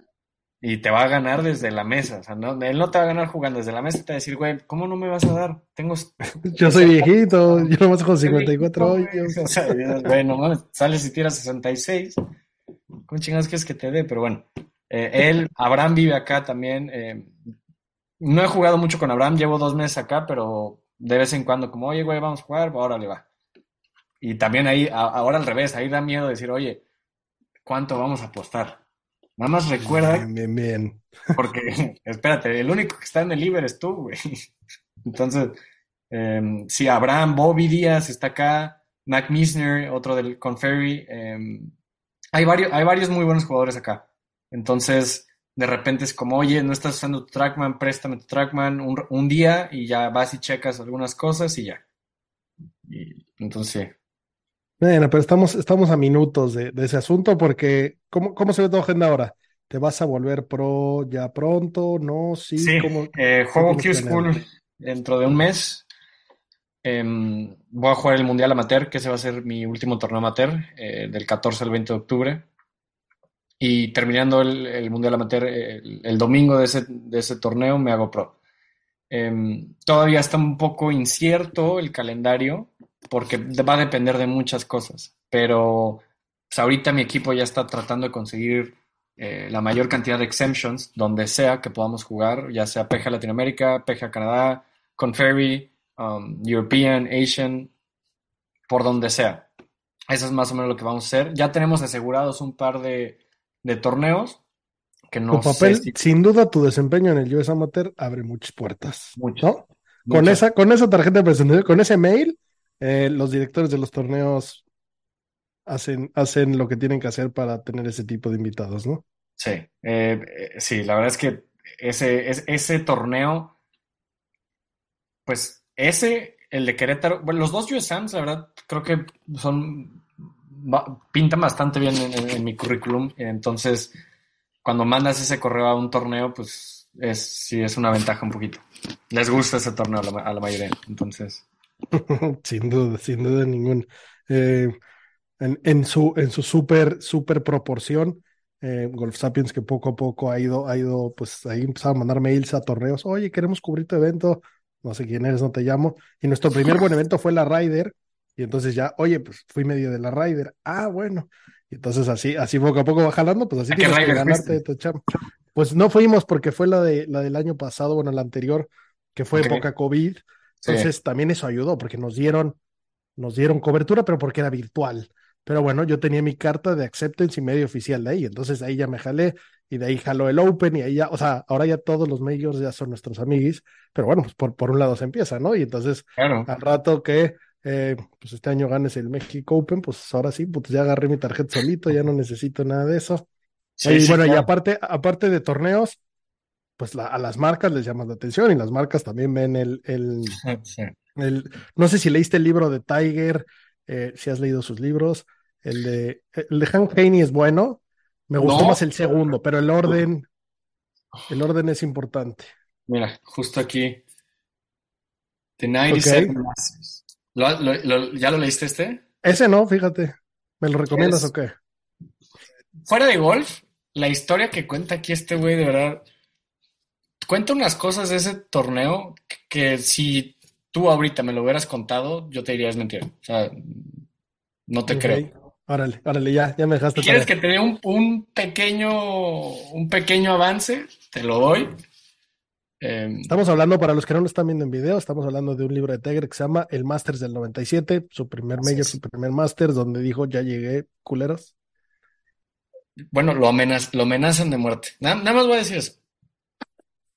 y te va a ganar desde la mesa. O sea, no, él no te va a ganar jugando desde la mesa, te va a decir, güey, ¿cómo no me vas a dar? Tengo. Yo soy viejito, yo nomás con 54 años. O sea, güey, no mames, sales y tiras 66. ¿Cómo chingados quieres que te dé? Pero bueno, eh, él, Abraham vive acá también. Eh, no he jugado mucho con Abraham, llevo dos meses acá, pero de vez en cuando, como, oye, güey, vamos a jugar, ahora le va. Y también ahí, ahora al revés, ahí da miedo decir, oye, ¿cuánto vamos a apostar? Nada más recuerda. Bien, bien, bien. Porque, espérate, el único que está en el Liber es tú, güey. Entonces, eh, sí, Abraham, Bobby Díaz está acá, Mac Misner, otro del Conferry. Eh, hay, varios, hay varios muy buenos jugadores acá. Entonces, de repente es como, oye, no estás usando tu trackman, préstame tu trackman un, un día y ya vas y checas algunas cosas y ya. Y, entonces, sí. Bueno, pero estamos, estamos a minutos de, de ese asunto porque, ¿cómo, ¿cómo se ve tu agenda ahora? ¿Te vas a volver pro ya pronto? ¿No? Sí. Sí, ¿cómo, eh, juego Q-School dentro de un mes. Em, voy a jugar el Mundial Amateur, que ese va a ser mi último torneo amateur, eh, del 14 al 20 de octubre. Y terminando el, Mundial Amateur, el, el domingo de ese, de ese torneo me hago pro. Em, todavía está un poco incierto el calendario, porque va a depender de muchas cosas. Pero pues, ahorita mi equipo ya está tratando de conseguir eh, la mayor cantidad de exemptions donde sea que podamos jugar, ya sea PGA Latinoamérica, PGA Canadá, Conferry, um, European, Asian, por donde sea. Eso es más o menos lo que vamos a hacer. Ya tenemos asegurados un par de, de torneos que no Tu papel, sé si sin duda, tu desempeño en el US Amateur abre muchas puertas. Muchas. ¿no? Con esa, con esa tarjeta de presentación, con ese mail, eh, los directores de los torneos hacen, hacen lo que tienen que hacer para tener ese tipo de invitados, ¿no? Sí, eh, eh, sí, la verdad es que ese, es- ese torneo, pues ese, el de Querétaro, bueno, los dos USAMs, la verdad, creo que son, pintan bastante bien en, en- en mi currículum, entonces, cuando mandas ese correo a un torneo, pues es, sí, es una ventaja un poquito. Les gusta ese torneo a la, a la mayoría, entonces, Sin duda, sin duda ninguna. Eh, en, en su, en su súper, súper proporción, eh, Golf Sapiens que poco a poco ha ido, ha ido, pues ahí empezado a mandar mails a torneos, oye, queremos cubrir tu evento, no sé quién eres, no te llamo. Y nuestro primer buen evento fue la Ryder, y entonces ya, oye, pues fui medio de la Ryder, ah, bueno. Y entonces así, así poco a poco va jalando, pues así ¿A qué tienes que ganarte fuiste? tu chamba. Pues no fuimos porque fue la de la del año pasado, bueno, la anterior, que fue Ok. época COVID. sí. Entonces también eso ayudó porque nos dieron, nos dieron cobertura, pero porque era virtual. Pero bueno, yo tenía mi carta de acceptance y medio oficial de ahí, entonces ahí ya me jalé y de ahí jaló el Open y ahí ya, o sea, ahora ya todos los majors ya son nuestros amiguis, pero bueno, pues por, por un lado se empieza, ¿no? Y entonces Claro. al rato que eh, pues este año ganes el México Open, pues ahora sí, pues ya agarré mi tarjeta solito, ya no necesito nada de eso. Sí, y sí, bueno, y aparte, aparte de torneos, pues la- a las marcas les llamas la atención y las marcas también ven el, el, Sí. el- no sé si leíste el libro de Tiger, eh, si has leído sus libros. El de, el de Hank Haney es bueno. Me gustó No. más el segundo, pero el orden, el orden es importante. Mira, justo aquí. The 97 Ok. Masters. ¿Lo- lo- lo- ¿Ya lo leíste este? Ese no, fíjate. ¿Me lo recomiendas Es- o qué? Fuera de golf, la historia que cuenta aquí este güey, de verdad, cuenta unas cosas de ese torneo que, que si tú ahorita me lo hubieras contado, yo te diría es mentira. O sea, no te Ok. creo. Órale, órale, ya, ya me dejaste ¿Quieres tarea. que te dé un, un pequeño, un pequeño avance? Te lo doy. Eh, Estamos hablando, para los que no lo están viendo en video, estamos hablando de un libro de Tiger que se llama El Masters del 97, su primer major, es. su primer Masters, donde dijo, ya llegué, culeros. bueno, lo, amenaz- lo amenazan de muerte. Nada, nada más voy a decir eso.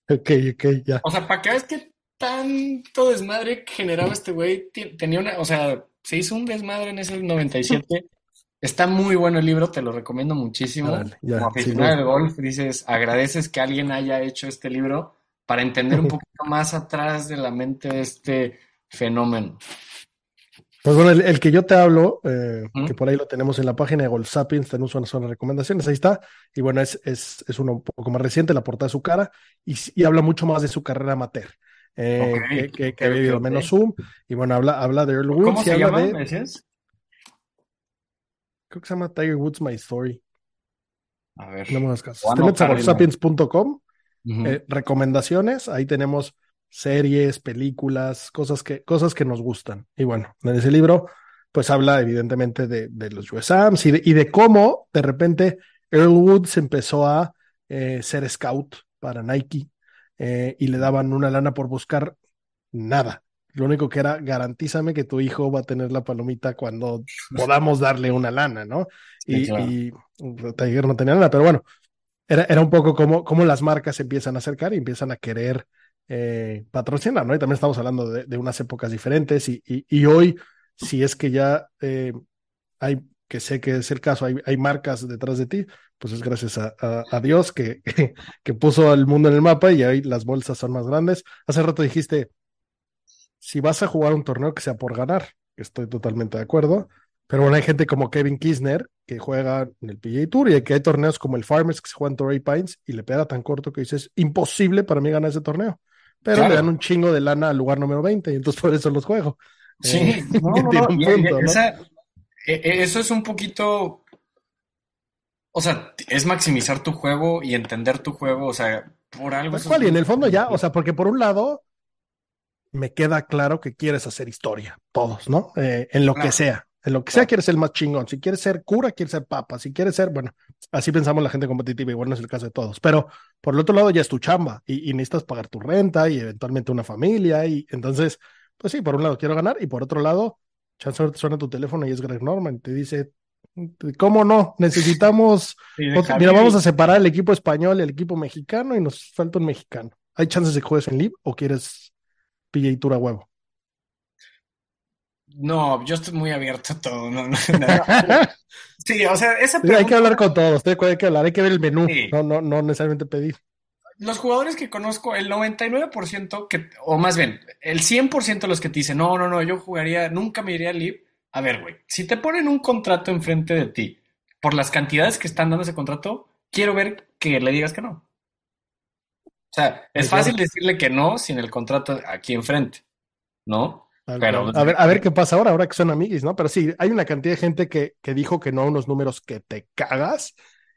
Ok, ok, ya. O sea, para que veas que tanto desmadre generaba este güey, tenía una, o sea, se hizo un desmadre en ese 97. Está muy bueno el libro, te lo recomiendo muchísimo. Ya, Como aficionado duda. del golf, dices, agradeces que alguien haya hecho este libro para entender un poquito más atrás de la mente de este fenómeno. Pues bueno, el, el que yo te hablo, eh, que por ahí lo tenemos en la página de Golf Sapiens, tenemos una zona de recomendaciones, ahí está. Y bueno, es, es, es uno un poco más reciente, la portada de su cara, y, habla mucho más de su carrera amateur, eh, que, que, que ok, ha vivido menos. Zoom. Y bueno, habla, habla de Earl Woods ¿Cómo y se habla llama? de, creo que se llama Tiger Woods My Story. A ver. No me hagas caso. Te metes a anotar eh, recomendaciones, ahí tenemos series, películas, cosas que, cosas que nos gustan. Y bueno, en ese libro, pues habla evidentemente de, de los USAMs y de, y de cómo de repente Earl Woods empezó a eh, ser scout para Nike eh, y le daban una lana por buscar nada. Lo único que era, garantízame que tu hijo va a tener la palomita cuando podamos darle una lana, ¿no? Sí, y, claro. y Tiger no tenía nada, pero bueno, era, era un poco como, como las marcas empiezan a acercar y empiezan a querer eh, patrocinar, ¿no? Y también estamos hablando de, de unas épocas diferentes y, y, hoy, si es que ya eh, hay, que sé que es el caso, hay, hay marcas detrás de ti, pues es gracias a, a- Dios que, que puso al mundo en el mapa y ahí las bolsas son más grandes. Hace rato dijiste, si vas a jugar un torneo que sea por ganar, estoy totalmente de acuerdo, pero bueno, hay gente como Kevin Kisner que juega en el PGA Tour y que hay torneos como el Farmers que se juega en Torrey Pines y le pega tan corto que dices, imposible para mí ganar ese torneo. Pero Claro. le dan un chingo de lana al lugar número 20 y entonces por eso los juego. Sí, eso es un poquito, o sea, es maximizar tu juego y entender tu juego, o sea, por algo. Eso cual, es y en el fondo ya, o sea, porque por un lado me queda claro que quieres hacer historia, todos, ¿no? Eh, en lo que sea, en lo que sea quieres ser el más chingón, si quieres ser cura, quieres ser papa, si quieres ser, bueno, así pensamos la gente competitiva, igual no es el caso de todos, pero por el otro lado ya es tu chamba y, y necesitas pagar tu renta y eventualmente una familia y entonces, pues sí, por un lado quiero ganar y por otro lado, chance ahorita suena tu teléfono y es Greg Norman, te dice, ¿cómo no? Necesitamos Sí, mira, vamos a separar el equipo español y el equipo mexicano y nos falta un mexicano. ¿Hay chances de que juegues en Live o quieres PJ Tour a huevo? No, yo estoy muy abierto a todo. no. Sí, o sea, esa hay que pregunta- hablar con todos, hay que hablar, hay que ver el menú, Sí. no, no, no necesariamente pedir. Los jugadores que conozco, el 99%, que, o más bien, el 100% de los que te dicen, no, no, no, yo jugaría, nunca me iría a Live. A ver, güey, si te ponen un contrato enfrente de ti, por las cantidades que están dando ese contrato, quiero ver que le digas que no. O sea, es fácil decirle que no sin el contrato aquí enfrente, ¿no? Pero- cual. a ver, a ver qué pasa ahora, ahora que son amiguis, ¿no? Pero sí, hay una cantidad de gente que, que dijo que no a unos números que te cagas,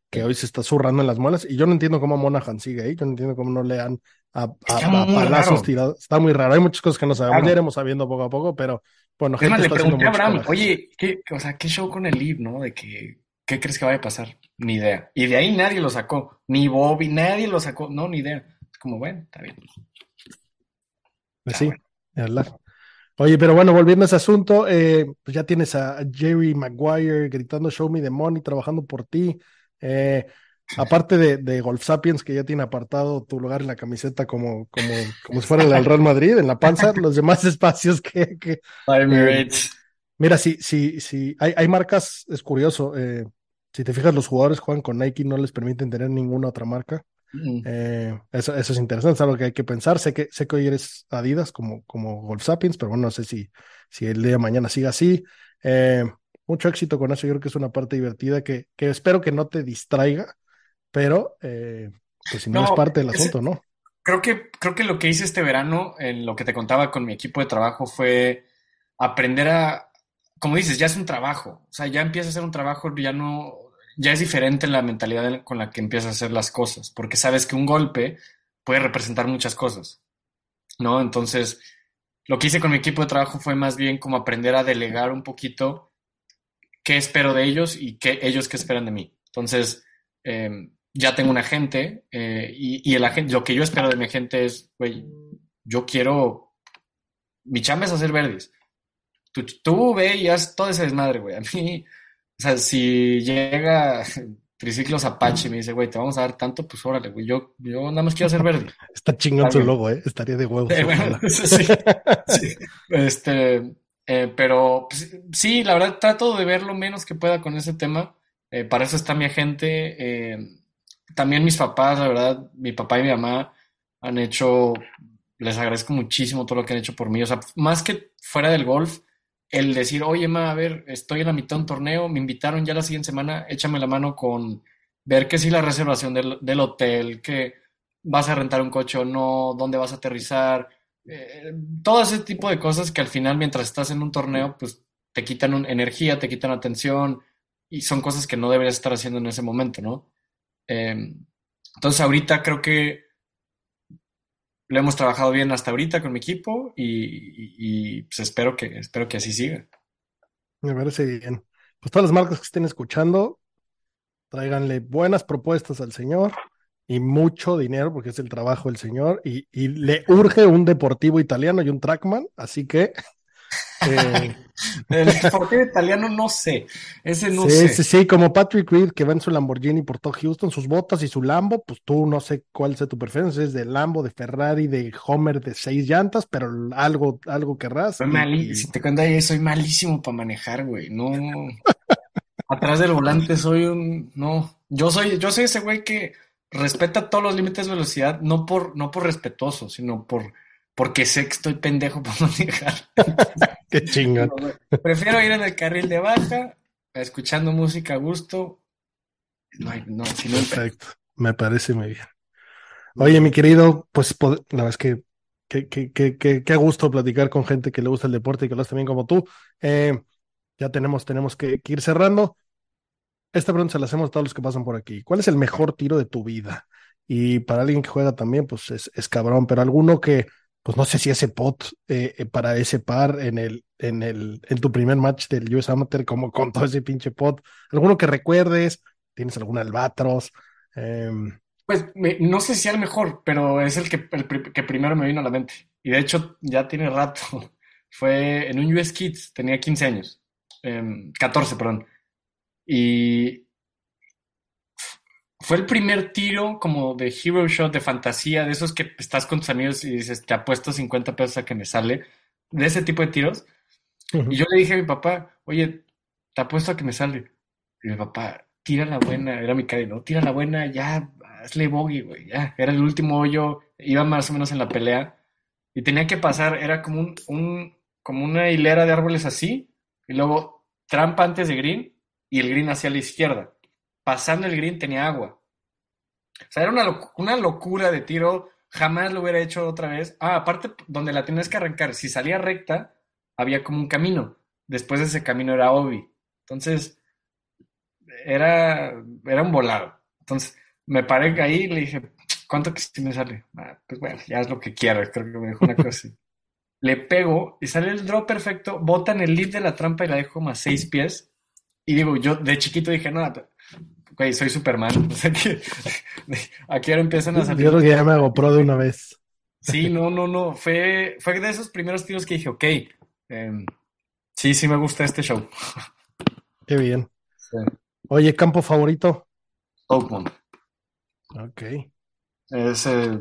que hoy se está zurrando en las muelas, y yo no entiendo cómo Monahan sigue ahí, yo no entiendo cómo no le dan a, palazos tirados. Está muy raro, hay muchas cosas que no sabemos, Claro. ya iremos sabiendo poco a poco, pero bueno, gente más, le está haciendo pregunté a Abraham, oye, ¿qué, o sea, ¿qué show con el Live, no? De que, ¿qué crees que vaya a pasar? Ni idea. Y de ahí nadie lo sacó, ni Bobby, nadie lo sacó, no, ni idea. Es como, bueno, está bien. Pues sí, de verdad. Oye, pero bueno, volviendo a ese asunto, eh, pues ya tienes a Jerry Maguire gritando Show me the money, trabajando por ti. Eh, aparte de, de Golf Sapiens, que ya tiene apartado tu lugar en la camiseta como, como, como si fuera el Real Madrid, en la panza, los demás espacios que, que... Emirates. Mira, si, si, si hay, hay marcas, es curioso, eh, si te fijas, los jugadores juegan con Nike, no les permiten tener ninguna otra marca. Mm. Eh, eso, eso es interesante, es algo que hay que pensar. Sé que, sé que hoy eres Adidas como, como Golf Sapiens, pero bueno, no sé si, si el día de mañana siga así. Eh, mucho éxito con eso, yo creo que es una parte divertida que, que espero que no te distraiga, pero eh, pues si no, No, es parte del asunto, ¿no? Creo que, creo que lo que hice este verano, en lo que te contaba con mi equipo de trabajo, fue aprender a, como dices, ya es un trabajo. O sea, ya empieza a ser un trabajo, ya no, ya es diferente la mentalidad en- con la que empiezas a hacer las cosas, porque sabes que un golpe puede representar muchas cosas, ¿no? Entonces, lo que hice con mi equipo de trabajo fue más bien como aprender a delegar un poquito qué espero de ellos y qué ellos qué esperan de mí. Entonces, eh, ya tengo un agente eh, y, y el agente, lo que yo espero de mi agente es, güey, yo quiero, mi chamba es hacer verdes. Tú, tú ve y haz todo ese desmadre, güey. A mí, o sea, si llega Triciclos Apache y me dice, güey, te vamos a dar tanto, pues órale, güey, yo, yo nada más quiero hacer verde. Está chingón Está su logo, ¿eh? Estaría de huevos. Eh, bueno, sí, sí. Este, eh, pero pues, sí, la verdad trato de ver lo menos que pueda con ese tema. Eh, para eso está mi agente. también mis papás, la verdad, mi papá y mi mamá han hecho, les agradezco muchísimo todo lo que han hecho por mí. O sea, más que fuera del golf, el decir, oye, ma, a ver, estoy en la mitad de un torneo, me invitaron ya la siguiente semana, échame la mano con ver que sí la reservación del, del hotel, que vas a rentar un coche o no, dónde vas a aterrizar, eh, todo ese tipo de cosas que al final, mientras estás en un torneo, pues te quitan un- energía, te quitan atención y son cosas que no deberías estar haciendo en ese momento, ¿no? Eh, entonces ahorita creo que lo hemos trabajado bien hasta ahorita con mi equipo y, pues espero que, espero que así siga. Me parece bien. Pues todas las marcas que estén escuchando, tráiganle buenas propuestas al señor y mucho dinero, porque es el trabajo del señor, y, y le urge un deportivo italiano y un trackman, así que eh, El deportivo italiano no sé, ese no sí, sé. sí, sí, como Patrick Reed que va en su Lamborghini por todo Houston, sus botas y su Lambo, pues tú no sé cuál sea tu preferencia, es de Lambo, de Ferrari, de Homer de seis llantas, pero algo, algo querrás. Y- si te cuento ahí, soy malísimo para manejar, güey. No. Atrás del volante soy un. No. Yo soy, yo soy ese güey que respeta todos los límites de velocidad, no por, no por respetuoso, sino por porque sé que estoy pendejo para manejar. Qué chingón. Prefiero ir en el carril de baja, escuchando música a gusto. No, hay- no, si no. Perfecto, me parece muy bien. Oye, mi querido, pues la verdad es que qué que, que, que, que gusto platicar con gente que le gusta el deporte y que lo hace bien como tú. Eh, ya tenemos, tenemos que, que ir cerrando. Esta pregunta se la hacemos a todos los que pasan por aquí. ¿Cuál es el mejor tiro de tu vida? Y para alguien que juega también, pues es, es cabrón, pero alguno que, pues no sé si ese pot eh, eh, para ese par en el, en el, en tu primer match del US Amateur, como con todo ese pinche pot, alguno que recuerdes, tienes algún albatros, Em, Pues me- no sé si el mejor, pero es el que, el que primero me vino a la mente. Y de hecho ya tiene rato. Fue en un US Kids, tenía 15 años. Em, 14, perdón. Y fue el primer tiro como de hero shot, de fantasía, de esos que estás con tus amigos y dices, te apuesto 50 pesos a que me sale. De ese tipo de tiros. Y yo le dije a mi papá, oye, te apuesto a que me sale. Y mi papá, tira la buena, era mi caddy, ¿no? Tira la buena, ya, hazle bogey, güey, ya. Era el último hoyo, iba más o menos en la pelea. Y tenía que pasar, era como un, un- como una hilera de árboles así, y luego trampa antes de green, y el green hacia la izquierda. Pasando el green tenía agua. O sea, era una, una locura de tiro, jamás lo hubiera hecho otra vez. Ah, aparte, donde la tenías que arrancar, si salía recta, había como un camino. Después de ese camino era Obi. Entonces, era, era un volado. Entonces, me paré ahí y le dije, ¿cuánto que si me sale? "Ah, pues bueno, ya es lo que quieras, creo que me dijo una cosa así. Le pego y sale el draw perfecto, bota en el lead de la trampa y la dejo a seis pies. Y digo, yo de chiquito dije, no, güey, soy Superman. O sea que aquí ahora empiezan a Yo salir. creo que ya me hago pro de una vez. Sí, no, no, no. Fue, fue de esos primeros tiros que dije, ok, em, sí, sí me gusta este show. Qué bien. Sí. Oye, campo favorito. Oakmont. Ok. Es, eh,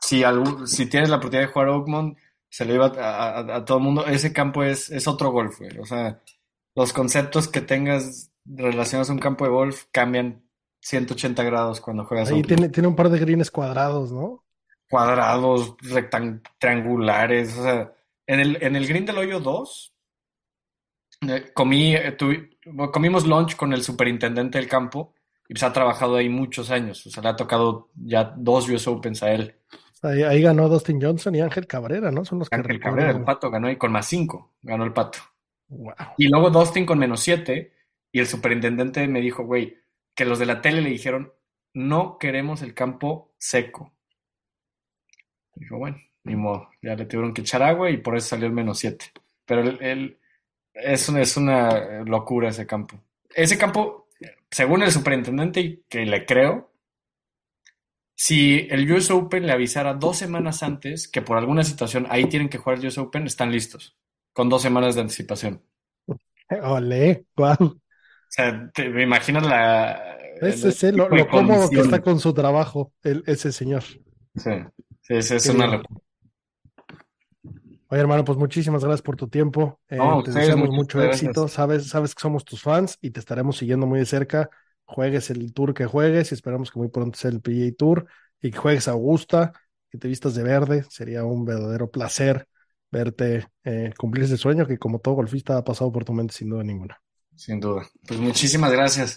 si, algún- si tienes la oportunidad de jugar Oakmont, se lo iba a, a- a todo el mundo. Ese campo es, es otro golf, güey. O sea, los conceptos que tengas relacionados a un campo de golf cambian 180 grados cuando juegas Ahí tiene, tiene un par de greens cuadrados, ¿no? Cuadrados, rectan- triangulares. O sea, en el, en el green del hoyo 2, eh, comí, eh, tuvi- comimos lunch con el superintendente del campo y pues ha trabajado ahí muchos años. O sea, le ha tocado ya dos US Opens a él. Ahí, ahí ganó Dustin Johnson y Ángel Cabrera, ¿no? Son los que Ángel recuerdo. Cabrera, el pato ganó y con más 5 ganó el pato. Wow. Y luego Dustin con menos 7 y el superintendente me dijo, güey, que los de la tele le dijeron, no queremos el campo seco. Dijo, bueno, ni modo, ya le tuvieron que echar agua y por eso salió el menos 7. Pero el- es, una, es una locura ese campo. Ese campo, según el superintendente, y que le creo, si el US Open le avisara dos semanas antes que por alguna situación ahí tienen que jugar US Open, están listos, con dos semanas de anticipación. Ole, wow. O sea, te me imaginas la... Ese es el- lo, cómodo que está con su trabajo, el- ese señor. Sí, sí, es Qué una locura. Oye, hermano, pues muchísimas gracias por tu tiempo. Eh, No, te deseamos mucho gracias. éxito. Sabes, sabes que somos tus fans y te estaremos siguiendo muy de cerca. Juegues el tour que juegues y esperamos que muy pronto sea el PGA Tour y que juegues a Augusta, que te vistas de verde. Sería un verdadero placer verte eh, cumplir ese sueño que como todo golfista ha pasado por tu mente sin duda ninguna. Sin duda. Pues muchísimas gracias.